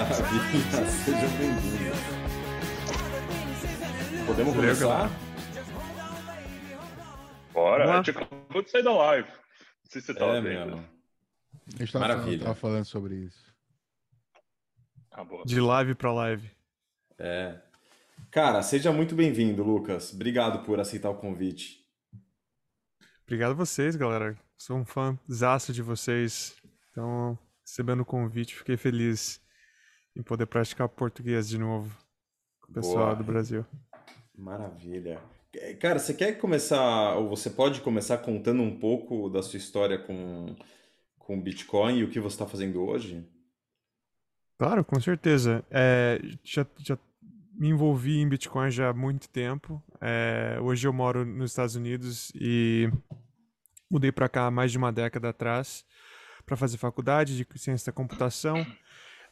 Maravilha, seja bem-vindo. Podemos começar? Bora, a gente acabou de sair da live. Não sei se você tá É, vendo. meu. A gente falando sobre isso. Ah. De live pra live. É. Cara, seja muito bem-vindo, Lucas. Obrigado por aceitar o convite. Obrigado a vocês, galera. Sou um fãzaço de vocês. Então, recebendo o convite, fiquei feliz em poder praticar português de novo com o pessoal Boa. do Brasil. Maravilha. É, Cara, você quer começar, ou você pode começar contando um pouco da sua história com, com Bitcoin e o que você está fazendo hoje? Claro, com certeza. É, já, já me envolvi em Bitcoin já há muito tempo. É, hoje eu moro nos Estados Unidos e mudei para cá há mais de uma década atrás para fazer faculdade de ciência da computação.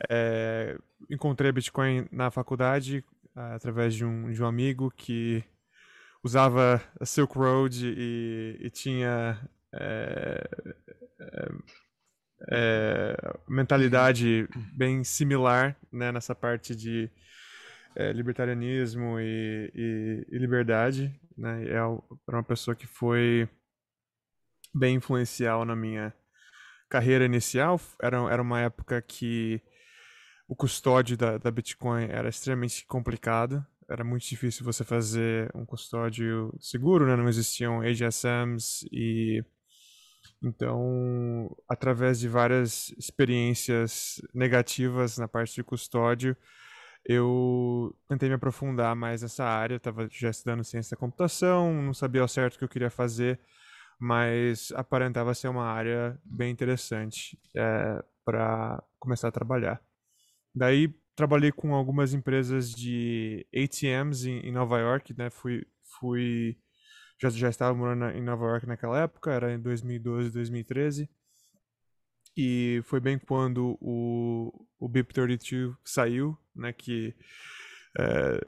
É, encontrei Bitcoin na faculdade ah, através de um, de um amigo que usava a Silk Road e, e tinha é, é, é, mentalidade bem similar né, nessa parte de é, libertarianismo e, e- e liberdade. Né? É uma pessoa que foi bem influencial na minha carreira inicial. Era, era uma época que o custódio da, da Bitcoin era extremamente complicado. Era muito difícil você fazer um custódio seguro, né? Não existiam AGSMs e então, através de várias experiências negativas na parte de custódio, eu tentei me aprofundar mais nessa área. Estava já estudando ciência da computação, não sabia ao certo o que eu queria fazer, mas aparentava ser uma área bem interessante para começar a trabalhar. Daí trabalhei com algumas empresas de ATMs em, em Nova York, né? Fui, fui já, já estava morando em Nova York naquela época, era em 2012, 2013. E foi bem quando o, o BIP32 saiu, né? Que é,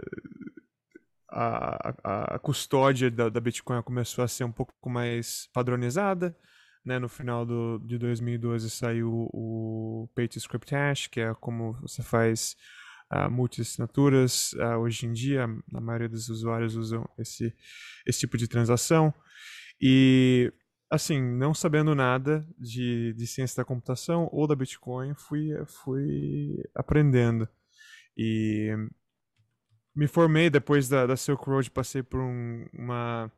a, a, a custódia da, da Bitcoin começou a ser um pouco mais padronizada. Né, no final do, de 2012 saiu o Pay to Script Hash, que é como você faz uh, multi-assinaturas. Ah, hoje em dia, a maioria dos usuários usam esse, esse tipo de transação. E, assim, não sabendo nada de, de ciência da computação ou da Bitcoin, fui, fui aprendendo. E me formei depois da, da Silk Road, passei por um, uma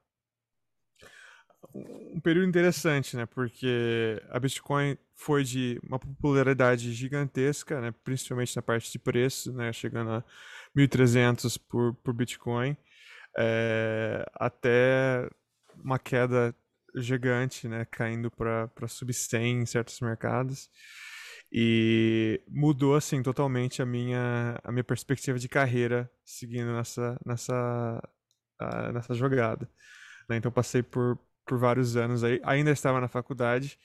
um período interessante, né? Porque a Bitcoin foi de uma popularidade gigantesca, né? Principalmente na parte de preço, né? Chegando a 1.300 por, por Bitcoin, é, até uma queda gigante, né? Caindo para sub 100 em certos mercados. E mudou, assim, totalmente a minha, a minha perspectiva de carreira seguindo nessa, nessa, ah, nessa jogada. né? Então passei por, por vários anos aí, ainda estava na faculdade,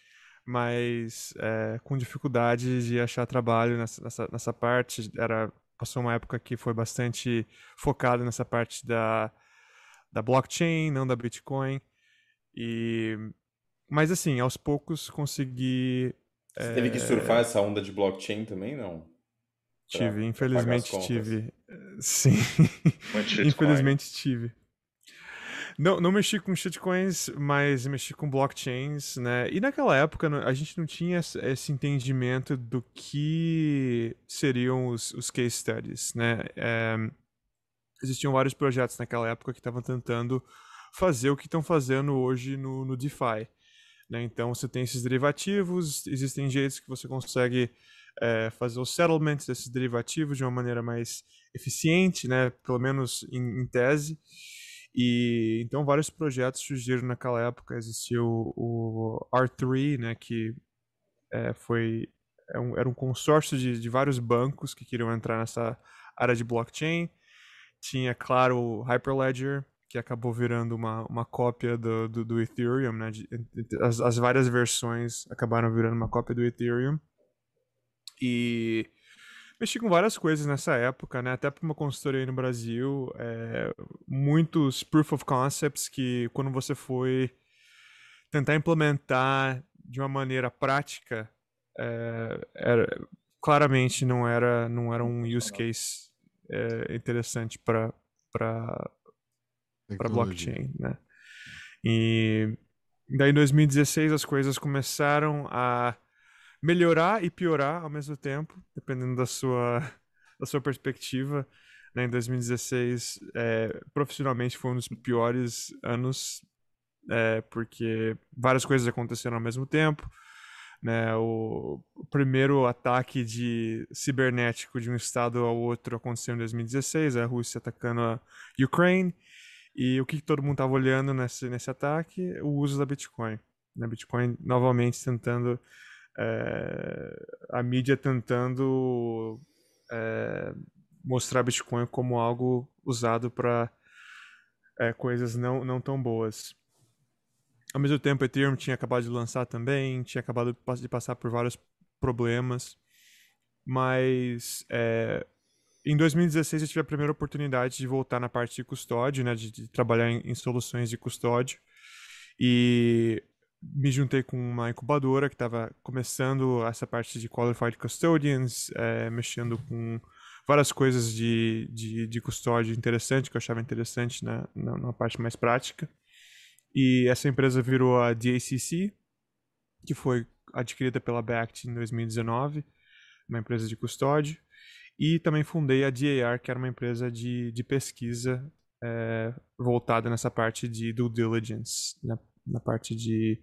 mas é, com dificuldade de achar trabalho nessa, nessa, nessa parte. Era, passou uma época que foi bastante focado nessa parte da, da blockchain, não da Bitcoin. E, mas assim, aos poucos consegui. Você teve que é, surfar essa onda de blockchain também, não? Tive, pra infelizmente tive. Sim, infelizmente tive. Não, não mexi com shitcoins, mas mexi com blockchains, né? E naquela época a gente não tinha esse esse entendimento do que seriam os, os case studies, né? É, existiam vários projetos naquela época que estavam tentando fazer o que estão fazendo hoje no, no DeFi. Né? Então você tem esses derivativos, existem jeitos que você consegue é, fazer os settlements desses derivativos de uma maneira mais eficiente, né? Pelo menos em, em tese. E então vários projetos surgiram naquela época. Existiu o, o R3, né? Que é, foi é um- era um consórcio de, de vários bancos que queriam entrar nessa área de blockchain. Tinha, claro, o Hyperledger, que acabou virando uma, uma cópia do, do, do Ethereum, né? de- as, as várias versões acabaram virando uma cópia do Ethereum. E mexi com várias coisas nessa época, né? Até para uma consultoria aí no Brasil, é, muitos proof of concepts que quando você foi tentar implementar de uma maneira prática, é, era- claramente não era, não era um use case é, interessante para blockchain, né? E daí em 2016 as coisas começaram a melhorar e piorar ao mesmo tempo, dependendo da sua, da sua perspectiva. Né? Em 2016, é, profissionalmente, foi um dos piores anos, é, porque várias coisas aconteceram ao mesmo tempo. Né, o, primeiro ataque de cibernético de um estado ao outro aconteceu em 2016, a Rússia atacando a Ukraine. E o que, que todo mundo estava olhando nesse, nesse ataque? O uso da Bitcoin. Né? Bitcoin novamente tentando. É, a mídia tentando é, mostrar Bitcoin como algo usado para é, coisas não, não tão boas. Ao mesmo tempo, Ethereum tinha acabado de lançar também, tinha acabado de passar por vários problemas, mas é, em 2016 eu tive a primeira oportunidade de voltar na parte de custódio, né, de, de trabalhar em, em, soluções de custódio, e me juntei com uma incubadora que estava começando essa parte de Qualified Custodians, é, mexendo com várias coisas de, de, de custódia interessante, que eu achava interessante na, na, na parte mais prática. E essa empresa virou a DACC, que foi adquirida pela Bact em 2019, uma empresa de custódia. E também fundei a DAR, que era uma empresa de, de pesquisa é, voltada nessa parte de due diligence, na, na parte de,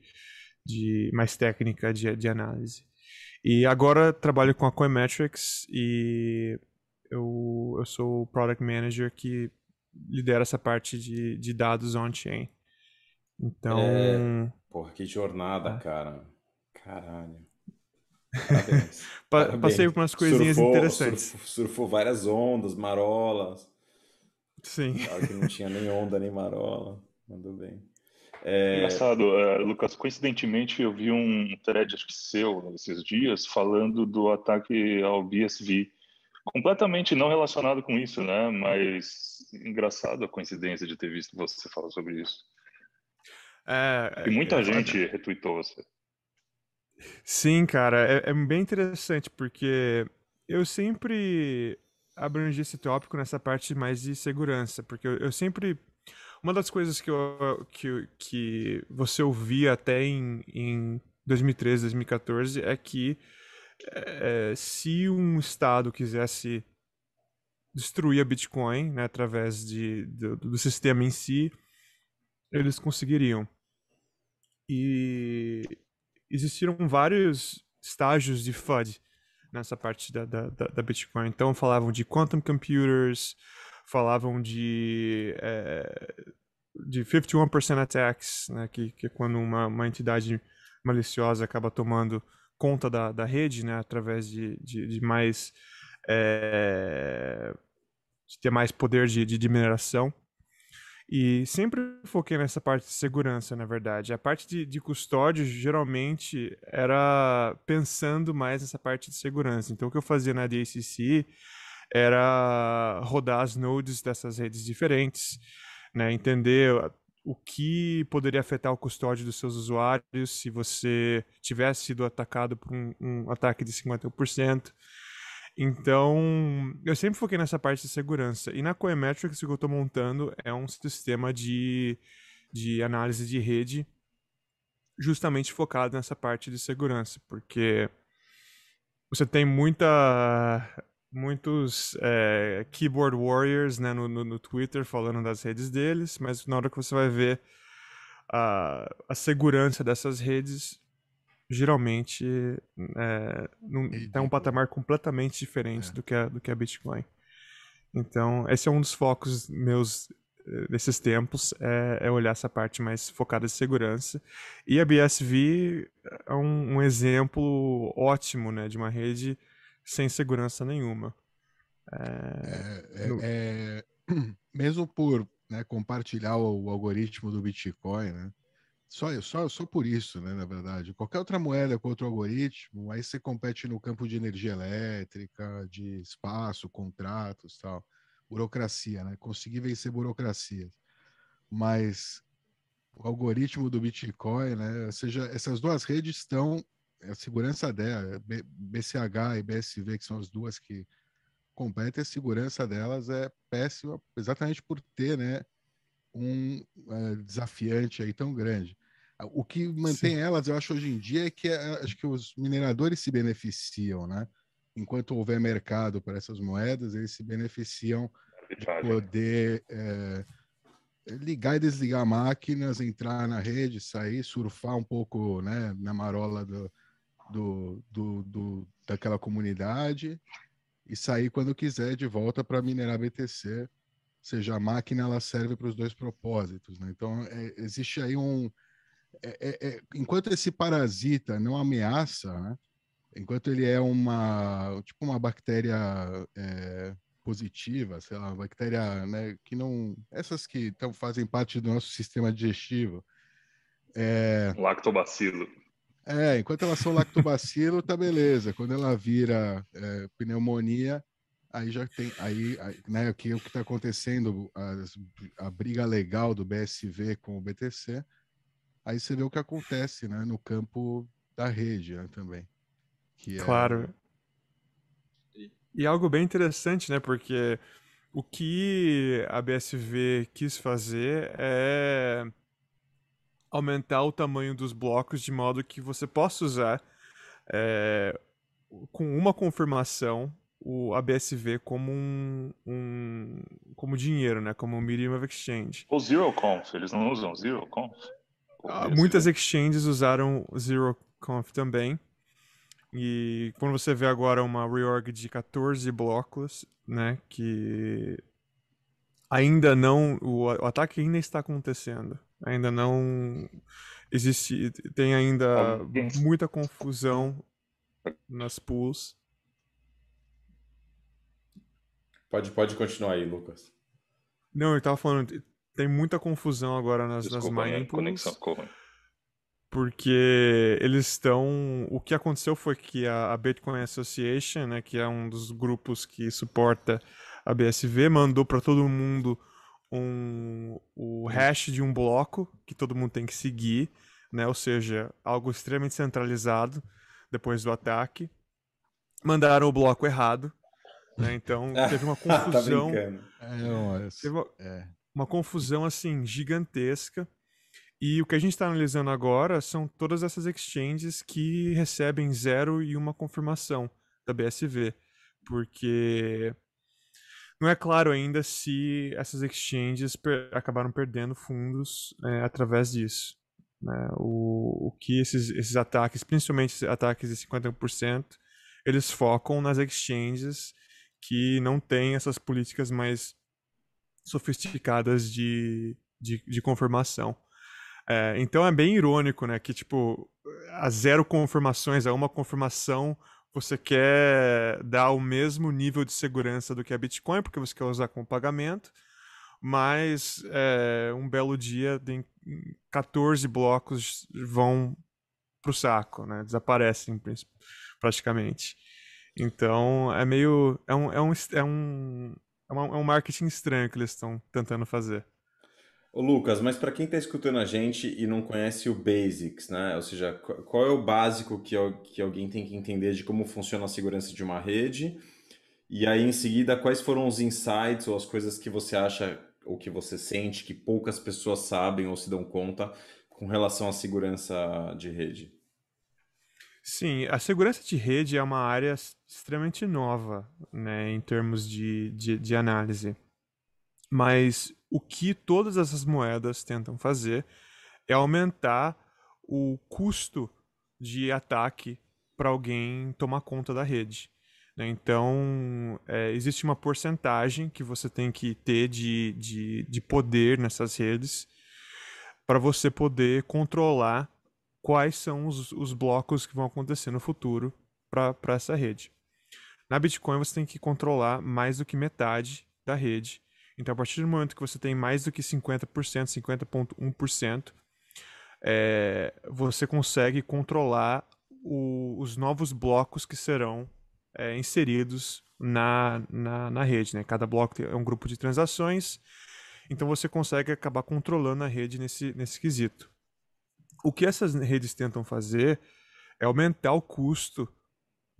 de mais técnica de, de análise. E agora trabalho com a Coinmetrics e eu, eu sou o Product Manager que lidera essa parte de, de dados on-chain. Então. É... Porra, que jornada, ah. cara. Caralho. Parabéns. Parabéns. Passei por umas coisinhas surfou, interessantes. Surfou, surfou, várias ondas, marolas. Sim. Claro que não tinha nem onda nem marola. Mandou bem. É... Engraçado, uh, Lucas, coincidentemente eu vi um thread, acho que seu, nesses dias, falando do ataque ao BSV. Completamente não relacionado com isso, né? Mas engraçado a coincidência de ter visto você falar sobre isso. É, e muita é, gente é... retweetou você. Sim, cara, é, é, bem interessante porque eu sempre abrangi esse tópico nessa parte mais de segurança, porque eu, eu sempre uma das coisas que, eu, que, que você ouvia até em, em 2013, 2014 é que é, se um Estado quisesse destruir a Bitcoin né, através de, do, do sistema em si, eles conseguiriam. E existiram vários estágios de FUD nessa parte da, da, da Bitcoin. Então falavam de quantum computers, falavam de, é, de 51% attacks, né, que, que é quando uma, uma entidade maliciosa acaba tomando conta da, da rede, né, através de, de, de mais é, de ter mais poder de, de, de mineração. E sempre foquei nessa parte de segurança, na verdade. A parte de, de custódio, geralmente, era pensando mais nessa parte de segurança. Então, o que eu fazia na DACC era rodar as nodes dessas redes diferentes, né? entender o que poderia afetar o custódio dos seus usuários se você tivesse sido atacado por um, um ataque de 50%. Então, eu sempre foquei nessa parte de segurança. E na Coemetrics, o que eu estou montando é um sistema de, de análise de rede justamente focado nessa parte de segurança, porque você tem muita muitos é, keyboard warriors né, no, no, no, Twitter falando das redes deles, mas na hora que você vai ver a, a segurança dessas redes, geralmente é, está um patamar completamente diferente é. do, que a, do que a Bitcoin. Então, esse é um dos focos meus eh, nesses tempos, é, é, olhar essa parte mais focada em segurança. E a BSV é um, um exemplo ótimo né, de uma rede sem segurança nenhuma. É, é, no... É, mesmo por né, compartilhar o, o, algoritmo do Bitcoin, né, só, só, só por isso, né, na verdade. Qualquer outra moeda com outro algoritmo, aí você compete no campo de energia elétrica, de espaço, contratos tal. Burocracia, né? Conseguir vencer burocracia. Mas o algoritmo do Bitcoin, né? Ou seja, essas duas redes estão a segurança dela, BCH e BSV, que são as duas que competem, a segurança delas é péssima, exatamente por ter, né, um é, desafiante aí tão grande. O que mantém Sim. elas, eu acho, hoje em dia é que é, acho que os mineradores se beneficiam, né? Enquanto houver mercado para essas moedas, eles se beneficiam de poder é, ligar e desligar máquinas, entrar na rede, sair, surfar um pouco né, na marola do, do, do, do daquela comunidade e sair quando quiser de volta para minerar BTC. Ou seja, a máquina ela serve para os dois propósitos. Né? Então, é, existe aí um, é, é, é, enquanto esse parasita não ameaça, né? enquanto ele é uma tipo uma bactéria é, positiva, sei lá, bactéria né, que não essas que tão, fazem parte do nosso sistema digestivo. É, lactobacilo. É, enquanto elas são lactobacilo, tá beleza. Quando ela vira é, pneumonia, aí já tem aí, aí né, o que o que está acontecendo a, a briga legal do BSV com o BTC Aí você vê o que acontece né, no campo da rede né, também. Que é... Claro. E algo bem interessante, né? Porque o que a BSV quis fazer é aumentar o tamanho dos blocos de modo que você possa usar é, com uma confirmação o ABSV como um, um, como dinheiro, né? Como um medium of exchange. O zero conf, eles não usam zero conf. Ah, muitas exchanges usaram ZeroConf também. E quando você vê agora uma reorg de 14 blocos, né, que ainda não, o, o ataque ainda está acontecendo. Ainda não existe, tem ainda muita confusão nas pools. Pode, pode continuar aí, Lucas. Não, eu tava falando, tem muita confusão agora nas, Desculpa, nas mining Conexão, porque eles estão. O que aconteceu foi que a, a, Bitcoin Association, né, que é um dos grupos que suporta a BSV, mandou para todo mundo um, o hash de um bloco que todo mundo tem que seguir, né, ou seja, algo extremamente centralizado depois do ataque. Mandaram o bloco errado, né, então teve uma tá confusão. tá é, é, teve uma, é uma confusão assim gigantesca. E o que a gente está analisando agora são todas essas exchanges que recebem zero e uma confirmação da BSV, porque não é claro ainda se essas exchanges per acabaram perdendo fundos é, através disso. Né? O, o que esses, esses ataques, principalmente ataques de 50%, eles focam nas exchanges que não têm essas políticas mais sofisticadas de, de, de confirmação. É, então é bem irônico, né? Que tipo, a zero confirmações, a uma confirmação, você quer dar o mesmo nível de segurança do que a Bitcoin, porque você quer usar como pagamento, mas é, um belo dia, 14 blocos vão pro saco, né? Desaparecem praticamente. Então é meio. É um, é um, é um, é, é um marketing estranho que eles estão tentando fazer. Lucas, mas para quem está escutando a gente e não conhece o Basics, né? Ou seja, qual é o básico que, que alguém tem que entender de como funciona a segurança de uma rede? E aí, em seguida, quais foram os insights ou as coisas que você acha ou que você sente que poucas pessoas sabem ou se dão conta com relação à segurança de rede? Sim, a segurança de rede é uma área extremamente nova, né, em termos de, de, de análise. Mas o que todas essas moedas tentam fazer é aumentar o custo de ataque para alguém tomar conta da rede. Né? Então, é, existe uma porcentagem que você tem que ter de, de, de poder nessas redes para você poder controlar quais são os, os blocos que vão acontecer no futuro para essa rede. Na Bitcoin você tem que controlar mais do que metade da rede. Então, a partir do momento que você tem mais do que 50%, 50,1%, é, você consegue controlar o, os novos blocos que serão é, inseridos na, na, na, rede. Né? Cada bloco é um grupo de transações, então você consegue acabar controlando a rede nesse, nesse quesito. O que essas redes tentam fazer é aumentar o custo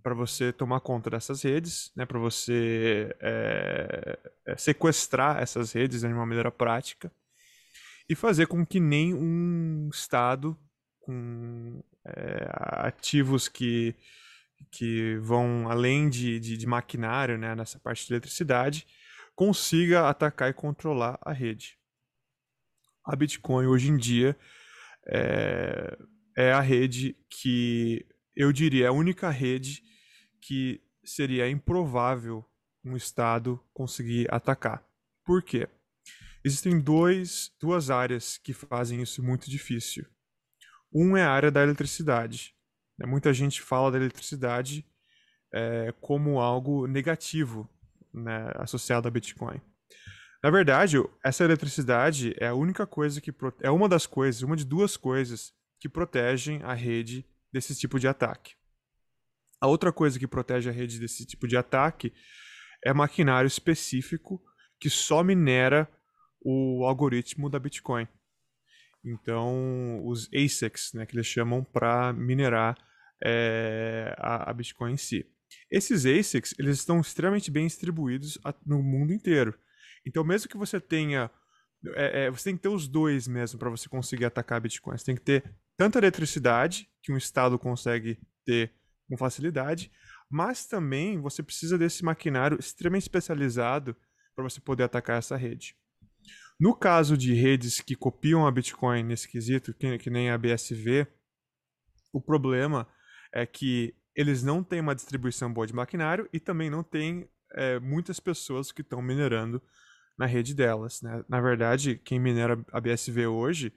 para você tomar conta dessas redes, né, para você é, sequestrar essas redes né, de uma maneira prática e fazer com que nem um Estado com é, ativos que, que vão além de, de, de, maquinário, né, nessa parte de eletricidade, consiga atacar e controlar a rede. A Bitcoin hoje em dia é, é a rede que eu diria é a única rede que seria improvável um Estado conseguir atacar. Por quê? Existem dois, duas áreas que fazem isso muito difícil. Um é a área da eletricidade. Né? Muita gente fala da eletricidade é, como algo negativo né, associado a Bitcoin. Na verdade, essa eletricidade é a única coisa que é uma das coisas, uma de duas coisas que protegem a rede desse tipo de ataque. A outra coisa que protege a rede desse tipo de ataque é maquinário específico que só minera o algoritmo da Bitcoin. Então, os ASICs, né, que eles chamam para minerar é, a, a, Bitcoin em si. Esses ASICs, eles estão extremamente bem distribuídos no mundo inteiro. Então, mesmo que você tenha. É, é, você tem que ter os dois mesmo para você conseguir atacar a Bitcoin. Você tem que ter tanta eletricidade, que um Estado consegue ter com facilidade, mas também você precisa desse maquinário extremamente especializado para você poder atacar essa rede. No caso de redes que copiam a Bitcoin nesse quesito, que, que nem a BSV, o problema é que eles não têm uma distribuição boa de maquinário e também não tem é, muitas pessoas que estão minerando na rede delas. Né? Na verdade, quem minera a BSV hoje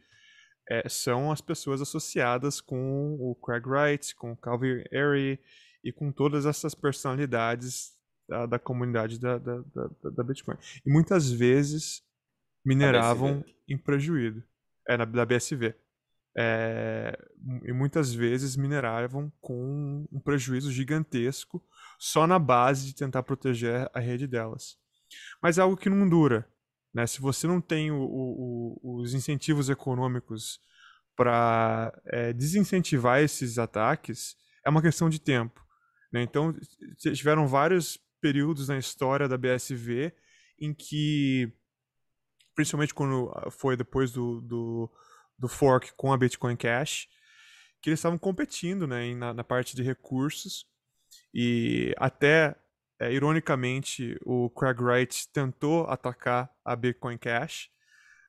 é, são as pessoas associadas com o Craig Wright, com o Calvin Airy e com todas essas personalidades da, da comunidade da, da, da, da, Bitcoin. E muitas vezes mineravam em prejuízo. É, na, da BSV. É, e muitas vezes mineravam com um prejuízo gigantesco só na base de tentar proteger a rede delas. Mas é algo que não dura. Né? Se você não tem o, o, os incentivos econômicos para é, desincentivar esses ataques, é uma questão de tempo. Né? Então, tiveram vários períodos na história da BSV em que, principalmente quando ah, foi depois do, do, do fork com a Bitcoin Cash, que eles estavam competindo né, na, na parte de recursos e até é, ironicamente, o Craig Wright tentou atacar a Bitcoin Cash,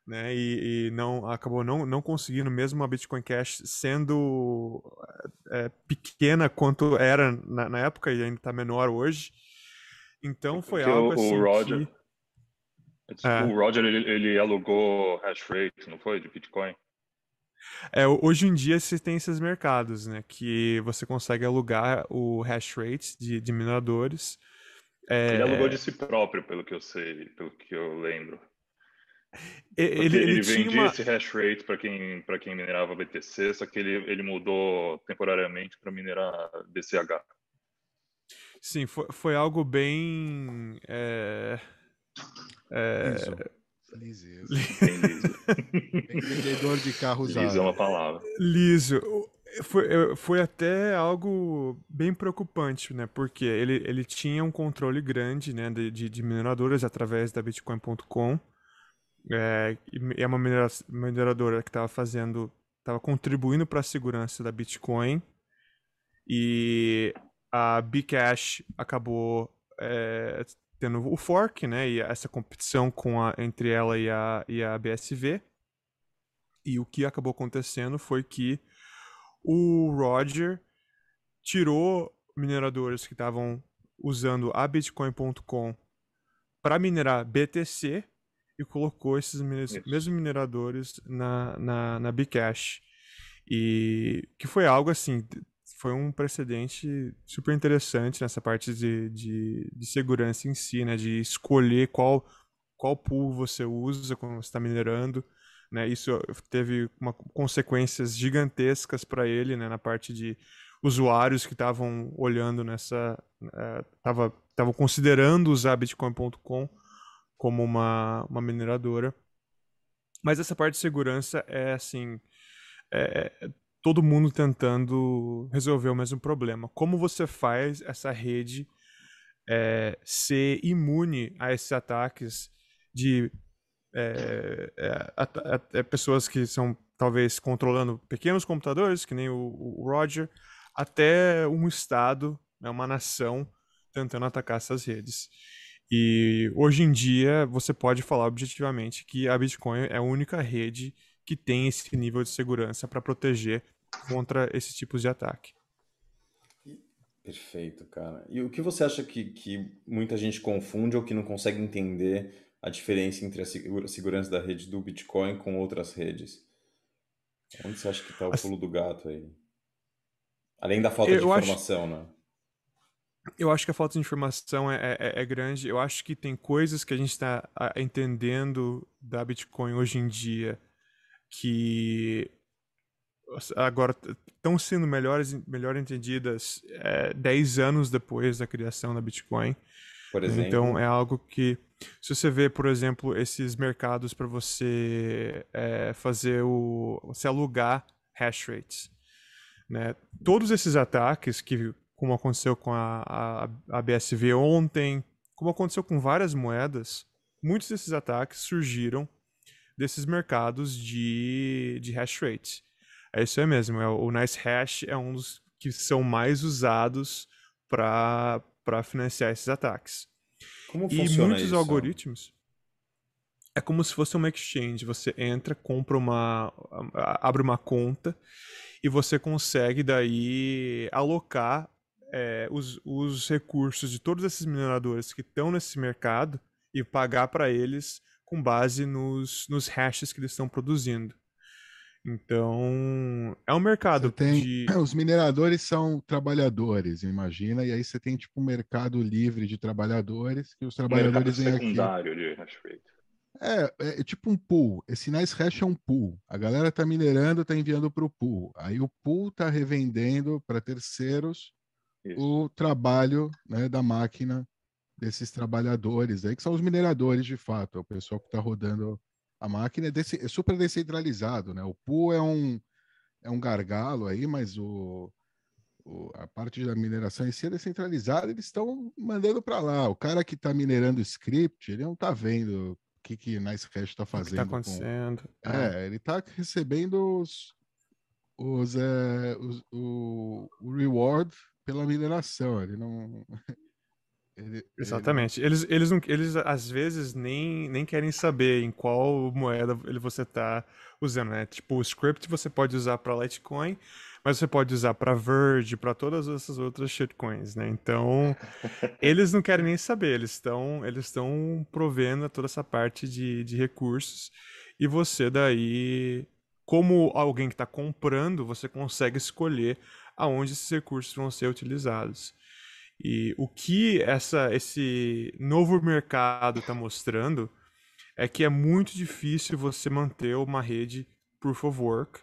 né, e, e, não acabou não, não conseguindo, mesmo a Bitcoin Cash sendo é, pequena quanto era na, na, época e ainda está menor hoje. Então foi Porque algo assim. O Roger, que... é. o Roger ele, ele alugou hash rate, não foi, de Bitcoin? É, hoje em dia você tem esses mercados, né? Que você consegue alugar o hash rate de, de mineradores é... Ele alugou de si próprio, pelo que eu sei, pelo que eu lembro. Ele, ele, ele vendia uma... esse hash rate para quem, quem minerava BTC, só que ele, ele mudou temporariamente para minerar BCH. Sim, foi, foi algo bem. É... É... Liso. Liso. Vendedor de carro usado. Liso é uma palavra. Liso foi, foi até algo bem preocupante, né? Porque ele, ele tinha um controle grande né, de, de, de mineradoras através da Bitcoin.com. É, é uma mineradora que estava fazendo, estava contribuindo para a segurança da Bitcoin. E a Bcash acabou é, tendo o fork, né? E essa competição com a, entre ela e a, e a BSV. E o que acabou acontecendo foi que o Roger tirou mineradores que estavam usando a Bitcoin.com para minerar BTC e colocou esses mesmos mineradores na, na, na Bcash. E que foi algo assim, foi um precedente super interessante nessa parte de, de, de segurança em si, né? De escolher qual, qual pool você usa quando você está minerando. Né? Isso teve uma, consequências gigantescas para ele né? na parte de usuários que estavam olhando nessa. estavam uh, considerando usar Bitcoin.com como uma, uma mineradora. Mas essa parte de segurança é assim. É, é todo mundo tentando resolver o mesmo problema. Como você faz essa rede é, ser imune a esses ataques de é, é, pessoas que são talvez controlando pequenos computadores, que nem o, o Roger, até um Estado, né, uma nação, tentando atacar essas redes. E hoje em dia você pode falar objetivamente que a Bitcoin é a única rede que tem esse nível de segurança para proteger contra esses tipos de ataque. Perfeito, cara. E o que você acha que, que muita gente confunde ou que não consegue entender a diferença entre a segurança da rede do Bitcoin com outras redes? Onde você acha que está o pulo do gato aí? Além da falta eu de informação, acho... né? Eu acho que a falta de informação é, é, é, grande. Eu acho que tem coisas que a gente está entendendo da Bitcoin hoje em dia que agora estão sendo melhores, melhor entendidas é, 10 anos depois da criação da Bitcoin. Por exemplo. Então é algo que, se você vê, por exemplo, esses mercados para você é, fazer o. se alugar hash rates. Né? Todos esses ataques que como aconteceu com a, a, a BSV ontem, como aconteceu com várias moedas, muitos desses ataques surgiram desses mercados de, de hash rate. É isso aí mesmo, é, o Nice Hash é um dos que são mais usados para financiar esses ataques. Como e muitos isso? algoritmos é como se fosse uma exchange. Você entra, compra uma, abre uma conta e você consegue daí alocar é, os, os recursos de todos esses mineradores que estão nesse mercado e pagar para eles com base nos, nos hashes que eles estão produzindo. Então, é um mercado tem, de... Os mineradores são trabalhadores, imagina, e aí você tem tipo um mercado livre de trabalhadores, que os trabalhadores vêm aqui... secundário de hash. É, é, é, tipo um pool. Esse Nice Hash é um pool. A galera tá minerando, tá enviando para o pool. Aí o pool tá revendendo para terceiros isso. o trabalho né, da máquina desses trabalhadores aí, que são os mineradores de fato, é o pessoal que está rodando a máquina, é, desse, é, super descentralizado, né? O pool é um, é um gargalo aí, mas o, o a parte da mineração em si é descentralizada, eles estão mandando para lá. O cara que está minerando script, ele não está vendo o que, que Nice Hash está fazendo. O que está acontecendo. Com... É, ele está recebendo os, os, é, os o, o reward pela mineração, ele não. Ele, Exatamente. Ele... Eles, eles, não, eles às vezes nem, nem querem saber em qual moeda ele você está usando, né? Tipo, o script você pode usar para Litecoin, mas você pode usar para Verge, para todas essas outras shitcoins, né? Então, eles não querem nem saber, eles estão eles estão provendo toda essa parte de, de recursos e você daí, como alguém que está comprando, você consegue escolher aonde esses recursos vão ser utilizados. E o que essa, esse novo mercado está mostrando é que é muito difícil você manter uma rede proof of work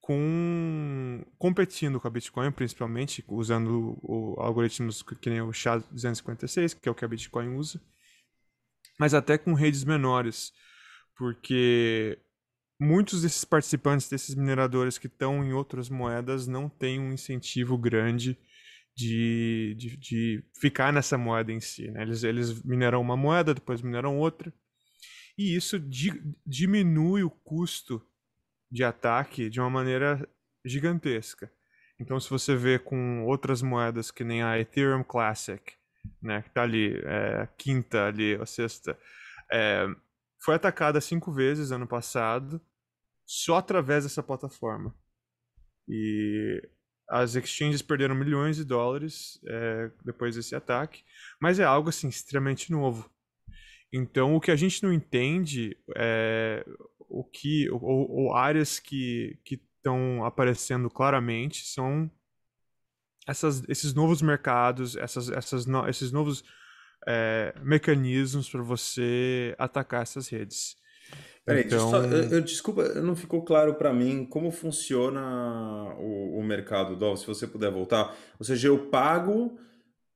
com competindo com a Bitcoin, principalmente usando o, algoritmos que nem o SHA-256, que é o que a Bitcoin usa, mas até com redes menores, porque muitos desses participantes, desses mineradores que estão em outras moedas, não têm um incentivo grande de, de, de ficar nessa moeda em si. Né? Eles, eles mineram uma moeda, depois mineram outra. E isso di, diminui o custo de ataque de uma maneira gigantesca. Então, se você vê com outras moedas que nem a Ethereum Classic, né, que está ali, é, a quinta ali, a sexta, é, foi atacada cinco vezes ano passado, só através dessa plataforma. E as exchanges perderam milhões de dólares é, depois desse ataque, mas é algo assim extremamente novo. Então, o que a gente não entende é o que ou, ou áreas que estão aparecendo claramente são essas, esses novos mercados, essas, essas no, esses novos é, mecanismos para você atacar essas redes. Peraí, então... só, eu, eu, desculpa, não ficou claro para mim como funciona o, o mercado, Dol, se você puder voltar. Ou seja, eu pago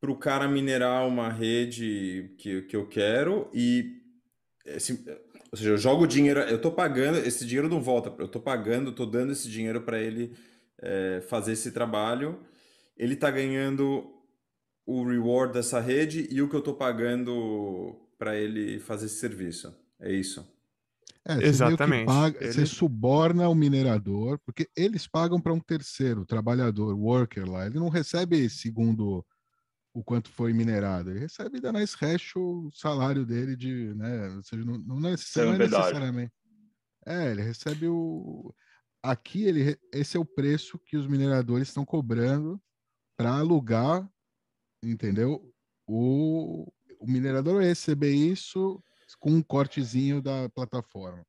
para o cara minerar uma rede que, que eu quero e. Esse, ou seja, eu jogo dinheiro, eu estou pagando, esse dinheiro não volta, eu estou pagando, estou dando esse dinheiro para ele é, fazer esse trabalho, ele está ganhando o reward dessa rede e o que eu estou pagando para ele fazer esse serviço. É isso. É, você Exatamente. Paga, ele... Você suborna o minerador, porque eles pagam para um terceiro, trabalhador, worker lá. Ele não recebe segundo o quanto foi minerado. Ele recebe da Nice Hash o salário dele de, né? Ou seja, não, não, necessariamente, não é necessariamente. É, ele recebe o. Aqui ele, esse é o preço que os mineradores estão cobrando para alugar, entendeu? O, o minerador vai receber isso com um cortezinho da plataforma.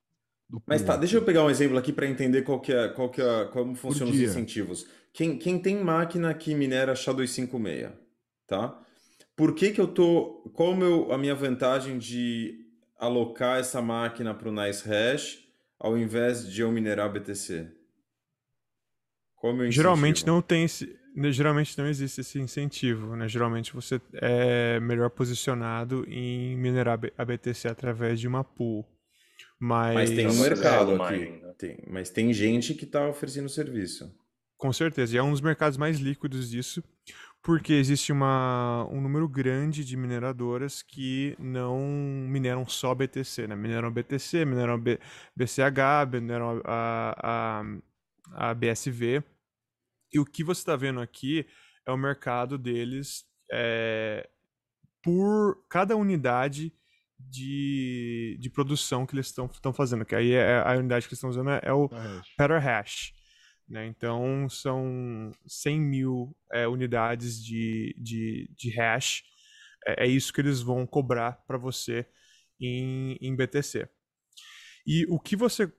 Mas tá, deixa eu pegar um exemplo aqui para entender qual que é, qual que é, como funcionam os incentivos. Quem, quem tem máquina que minera SHA-256, tá? Por que que eu tô, qual meu, a minha vantagem de alocar essa máquina para o Nice Hash ao invés de eu minerar BTC? Qual é o meu Geralmente não tem esse, geralmente não existe esse incentivo, né? Geralmente você é melhor posicionado em minerar a BTC através de uma pool. Mas, mas tem um mercado aqui. Né? Tem, mas tem gente que está oferecendo serviço. Com certeza. E é um dos mercados mais líquidos disso, porque existe uma, um número grande de mineradoras que não mineram só BTC, né? Mineram BTC, mineram B, BCH, mineram a, a, a BSV. E o que você está vendo aqui é o mercado deles é, por cada unidade de, de produção que eles estão fazendo, que aí é, a unidade que eles estão usando é, é o petahash. Né? Então são 100 mil é, unidades de, de, de hash. É, é, isso que eles vão cobrar para você em, em BTC. E o que você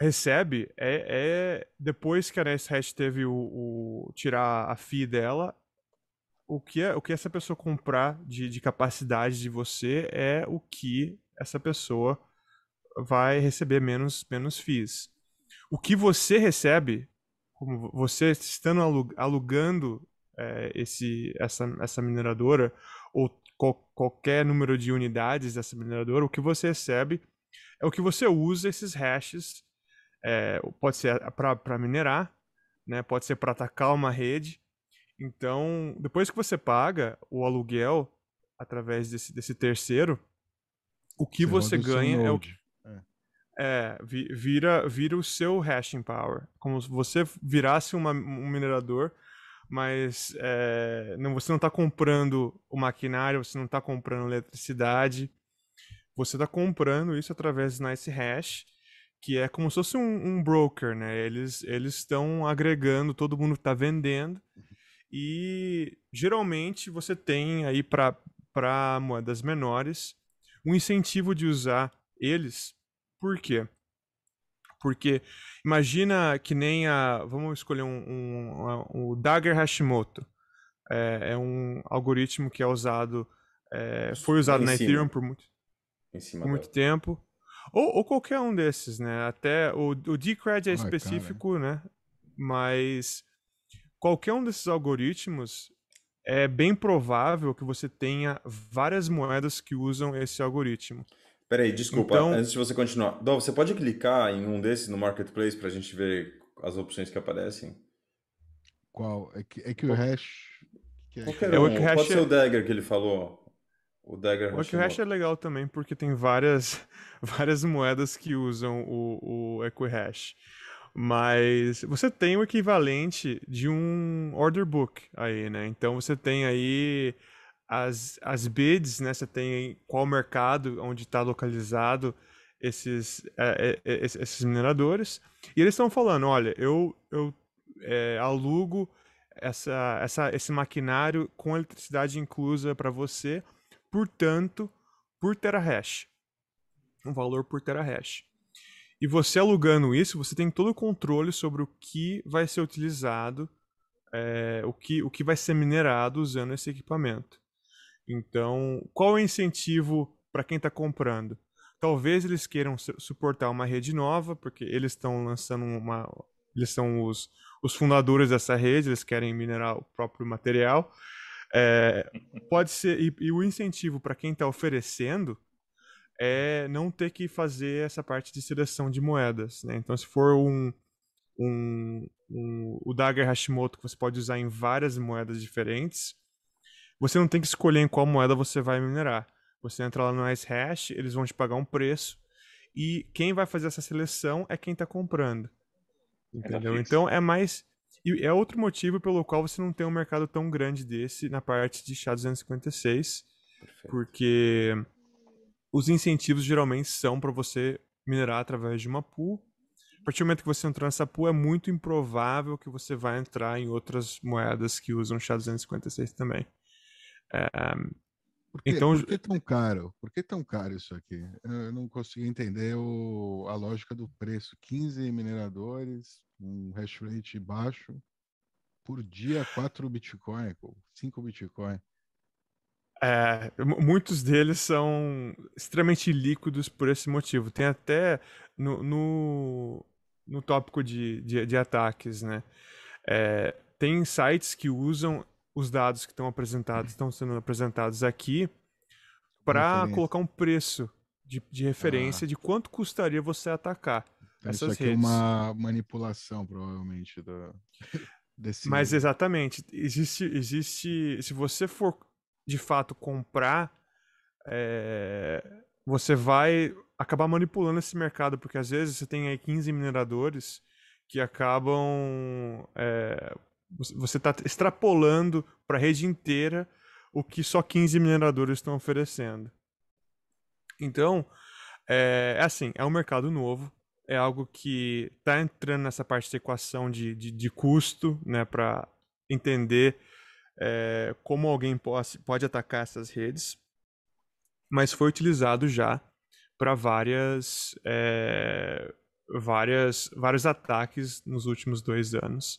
recebe é, é depois que a NSHash teve o, o, tirar a fee dela, o que, é, o que essa pessoa comprar de, de capacidade de você é o que essa pessoa vai receber menos, menos fees. O que você recebe, como você estando alugando é, esse, essa, essa mineradora, ou qualquer número de unidades dessa mineradora, o que você recebe é o que você usa esses hashes é, pode ser para minerar, né? pode ser para atacar uma rede. Então, depois que você paga o aluguel através desse, desse terceiro, o que você, você ganha é o que. É, é vira, vira o seu hashing power. Como se você virasse uma, um minerador, mas é, não, você não está comprando o maquinário, você não está comprando eletricidade. Você está comprando isso através do Nice Hash que é como se fosse um, um broker, né? Eles eles estão agregando, todo mundo está vendendo e geralmente você tem aí para para moedas menores um incentivo de usar eles. Por quê? Porque imagina que nem a vamos escolher um, um, um o Dagger Hashimoto é, é, um algoritmo que é usado é, foi usado na Ethereum por muito, por muito tempo ou, ou, qualquer um desses, né? Até o, o Decred é específico, cara. né? Mas qualquer um desses algoritmos é bem provável que você tenha várias moedas que usam esse algoritmo. Peraí, desculpa, então... antes de você continuar. Dó, você pode clicar em um desses no Marketplace para a gente ver as opções que aparecem? Qual? É que, é que o hash... Que é... Qualquer é um. É, pode ser o Dagger que ele falou. O Dagger O Equihash é legal também porque tem várias, várias moedas que usam o, o Equihash. Mas você tem o equivalente de um order book aí, né? Então você tem aí as, as bids, né? Você tem qual mercado onde está localizado esses, é, é, é esses mineradores. E eles estão falando, olha, eu, eu é, alugo essa, essa, esse maquinário com eletricidade inclusa para você portanto, por terahash. Um valor por terahash. E você alugando isso, você tem todo o controle sobre o que vai ser utilizado, é, o, que, o que vai ser minerado usando esse equipamento. Então, qual é o incentivo para quem está comprando? Talvez eles queiram suportar uma rede nova, porque eles estão lançando uma. Eles são os, os fundadores dessa rede, eles querem minerar o próprio material. É, pode ser. E, e o incentivo para quem está oferecendo é não ter que fazer essa parte de seleção de moedas. Né? Então, se for um, um, um, o Dagger Hashimoto que você pode usar em várias moedas diferentes, você não tem que escolher em qual moeda você vai minerar. Você entra lá no Ice Hash, eles vão te pagar um preço e quem vai fazer essa seleção é quem está comprando. Entendeu? Então é mais. E é outro motivo pelo qual você não tem um mercado tão grande desse na parte de chá 256. Perfeito. Porque os incentivos geralmente são para você minerar através de uma pool. A partir do momento que você entrar nessa pool, é muito improvável que você vai entrar em outras moedas que usam chá 256 também. É, por que, então, por que tão caro? Por que tão caro isso aqui? Eu não consigo entender o, a lógica do preço. 15 mineradores, um hash rate baixo, por dia 4 Bitcoin, 5 Bitcoin. É, muitos deles são extremamente líquidos por esse motivo. Tem até no, no, no tópico de, de, de, ataques, né? É, tem sites que usam os dados que estão apresentados, estão sendo apresentados aqui, para colocar um preço de, de referência ah. de quanto custaria você atacar essas isso aqui redes. é uma manipulação, provavelmente, da, desse... Mas exatamente, existe, existe, se você for de fato comprar, é, você vai acabar manipulando esse mercado, porque às vezes você tem aí 15 mineradores que acabam. É, você está extrapolando para a rede inteira o que só 15 mineradores estão oferecendo. Então, é, é assim, é um mercado novo, é algo que está entrando nessa parte da equação de, de, de custo, né, para entender é, como alguém pode, pode atacar essas redes, mas foi utilizado já para várias, é, várias, vários ataques nos últimos dois anos.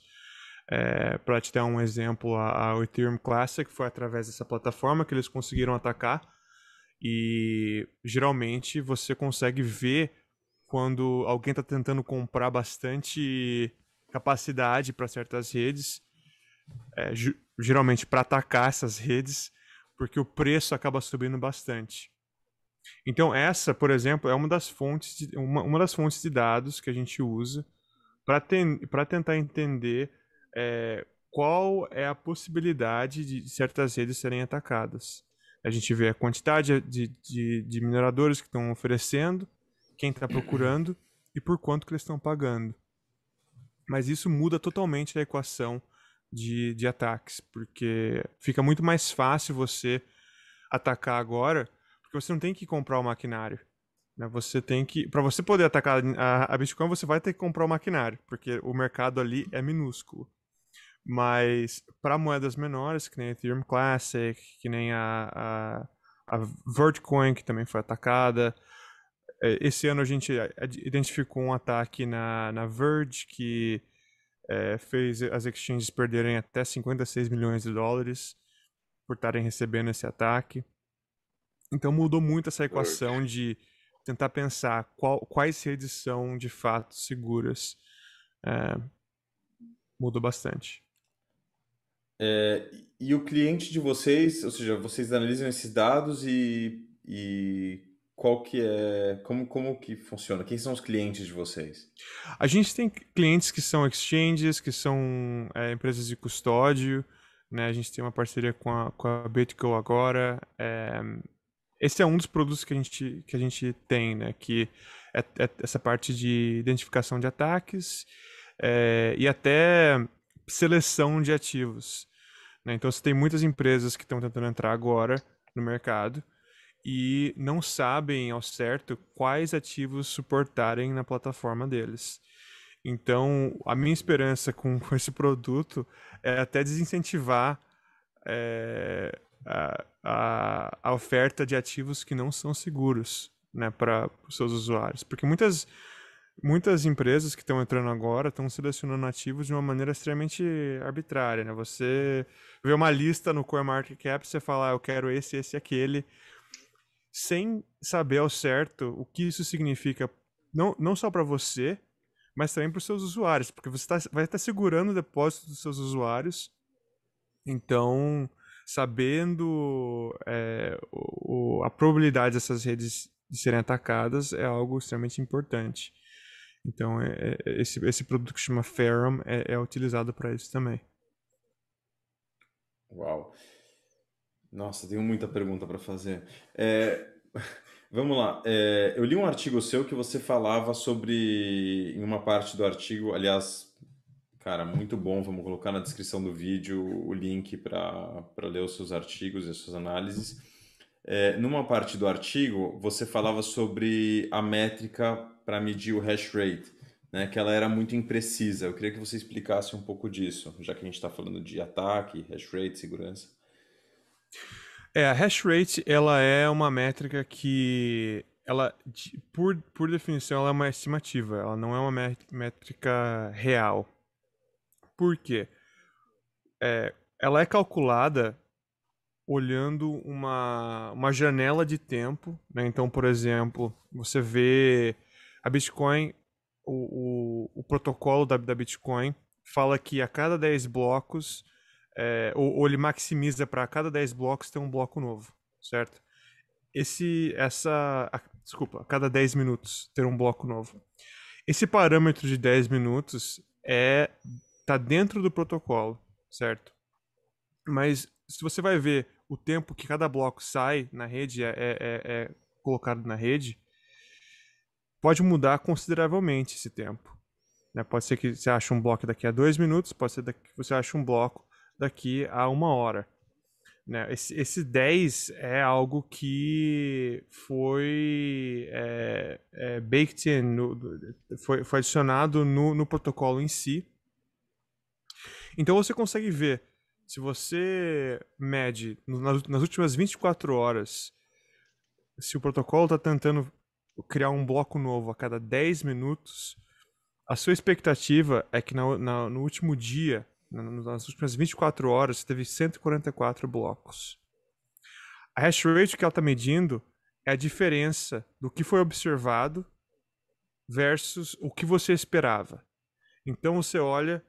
É, para te dar um exemplo, a, a Ethereum Classic foi através dessa plataforma que eles conseguiram atacar. E geralmente você consegue ver quando alguém está tentando comprar bastante capacidade para certas redes é, geralmente para atacar essas redes, porque o preço acaba subindo bastante. Então essa, por exemplo, é uma das fontes de, uma, uma das fontes de dados que a gente usa para ten, tentar entender é, qual é a possibilidade de certas redes serem atacadas. A gente vê a quantidade de, de, de mineradores que estão oferecendo, quem está procurando e por quanto que eles estão pagando. Mas isso muda totalmente a equação de, de ataques, porque fica muito mais fácil você atacar agora, porque você não tem que comprar o maquinário. Né? Você tem que. Para você poder atacar a, a Bitcoin, você vai ter que comprar o maquinário, porque o mercado ali é minúsculo. Mas para moedas menores, que nem a Ethereum Classic, que nem a, a, a Vertcoin, que também foi atacada. É, esse ano a gente identificou um ataque na, na Verge, que é, fez as exchanges perderem até 56 milhões de dólares por estarem recebendo esse ataque. Então mudou muito essa equação de tentar pensar qual, quais redes são de fato seguras. É, mudou bastante. É, e o cliente de vocês, ou seja, vocês analisam esses dados e, e qual que é, como, como que funciona? Quem são os clientes de vocês? A gente tem clientes que são exchanges, que são é, empresas de custódio, né? A gente tem uma parceria com a, com a BitGo agora. É, esse é um dos produtos que a gente, que a gente tem, né? Que é, é essa parte de identificação de ataques é, e até seleção de ativos. Né? Então, você tem muitas empresas que estão tentando entrar agora no mercado e não sabem ao certo quais ativos suportarem na plataforma deles. Então, a minha esperança com, com esse produto é até desincentivar é, a, a, a, oferta de ativos que não são seguros né, para os seus usuários. Porque muitas, muitas empresas que estão entrando agora estão selecionando ativos de uma maneira extremamente arbitrária. Né? Você vê uma lista no CoinMarketCap, você fala, ah, eu quero esse, esse, aquele sem saber ao certo o que isso significa, não, não só para você, mas também para os seus usuários, porque você tá, vai estar tá segurando o depósito dos seus usuários. Então, sabendo é, o, a probabilidade dessas redes de serem atacadas é algo extremamente importante. Então, é, é, esse, esse produto que chama Ferrum é, é utilizado para isso também. Uau! Nossa, tenho muita pergunta para fazer. É, vamos lá. É, eu li um artigo seu que você falava sobre, em uma parte do artigo, aliás, cara, muito bom. Vamos colocar na descrição do vídeo o link para ler os seus artigos e as suas análises. É, numa parte do artigo, você falava sobre a métrica para medir o hash rate, né, que ela era muito imprecisa. Eu queria que você explicasse um pouco disso, já que a gente está falando de ataque, hash rate, segurança. É, a hash rate, ela é uma métrica que ela por, por definição ela é uma estimativa, ela não é uma métrica real. Por quê? É, ela é calculada olhando uma, uma janela de tempo. Né? Então, por exemplo, você vê a Bitcoin, o, o, o protocolo da, da Bitcoin fala que a cada 10 blocos é, ou, ou, ele maximiza para cada 10 blocos ter um bloco novo, certo? Esse, essa, a, desculpa, cada 10 minutos ter um bloco novo. Esse parâmetro de 10 minutos é tá dentro do protocolo, certo? Mas se você vai ver o tempo que cada bloco sai na rede, é, é, é, é colocado na rede, pode mudar consideravelmente esse tempo. Né? Pode ser que você ache um bloco daqui a dois minutos, pode ser que você ache um bloco daqui a uma hora. Né? Esse, esse 10 é algo que foi é, é, baked in, no, foi, foi adicionado no, no protocolo em si. Então você consegue ver, se você mede nas, nas últimas 24 horas, se o protocolo está tentando criar um bloco novo a cada 10 minutos, a sua expectativa é que na, na, no último dia nas últimas 24 horas, teve 144 blocos. A hash rate que ela está medindo é a diferença do que foi observado versus o que você esperava. Então você olha,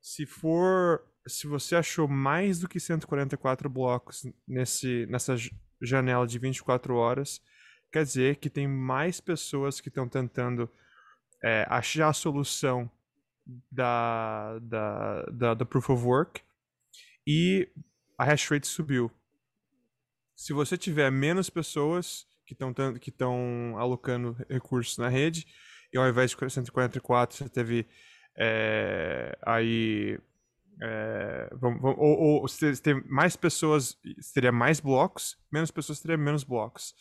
se for, se você achou mais do que 144 blocos nesse, nessa janela de 24 horas, quer dizer que tem mais pessoas que estão tentando é, achar a solução da, da, da, da Proof of Work e a hash rate subiu. Se você tiver menos pessoas que estão que estão alocando recursos na rede e ao invés de 144 você teve é, aí é, vamos, vamos, ou, ou você tem mais pessoas teria mais blocos menos pessoas teria menos blocos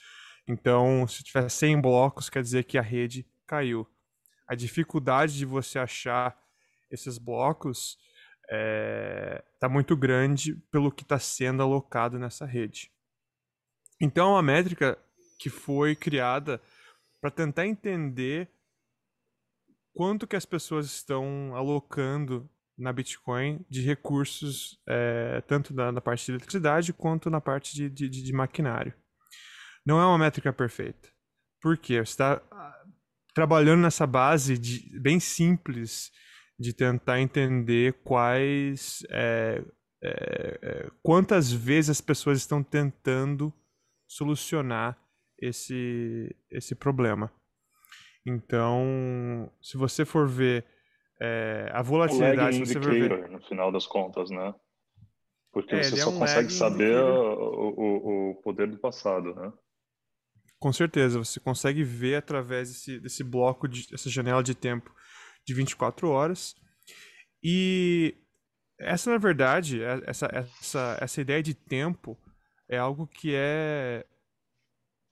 então se tiver 100 blocos quer dizer que a rede caiu a dificuldade de você achar esses blocos está é, tá muito grande pelo que está sendo alocado nessa rede. Então, é uma métrica que foi criada para tentar entender quanto que as pessoas estão alocando na Bitcoin de recursos, é, tanto na, na, parte de eletricidade quanto na parte de, de, de maquinário. Não é uma métrica perfeita. Por quê? Você está trabalhando nessa base de, bem simples de tentar entender quais. É, é, é, quantas vezes as pessoas estão tentando solucionar esse, esse problema. Então, se você for ver é, a volatilidade. O você ver... no final das contas, né? Porque é, você só um consegue saber o, o, o, poder do passado, né? Com certeza, você consegue ver através desse, desse bloco, de, dessa janela de tempo de 24 horas. E essa, na verdade, é, essa, essa, essa ideia de tempo é algo que é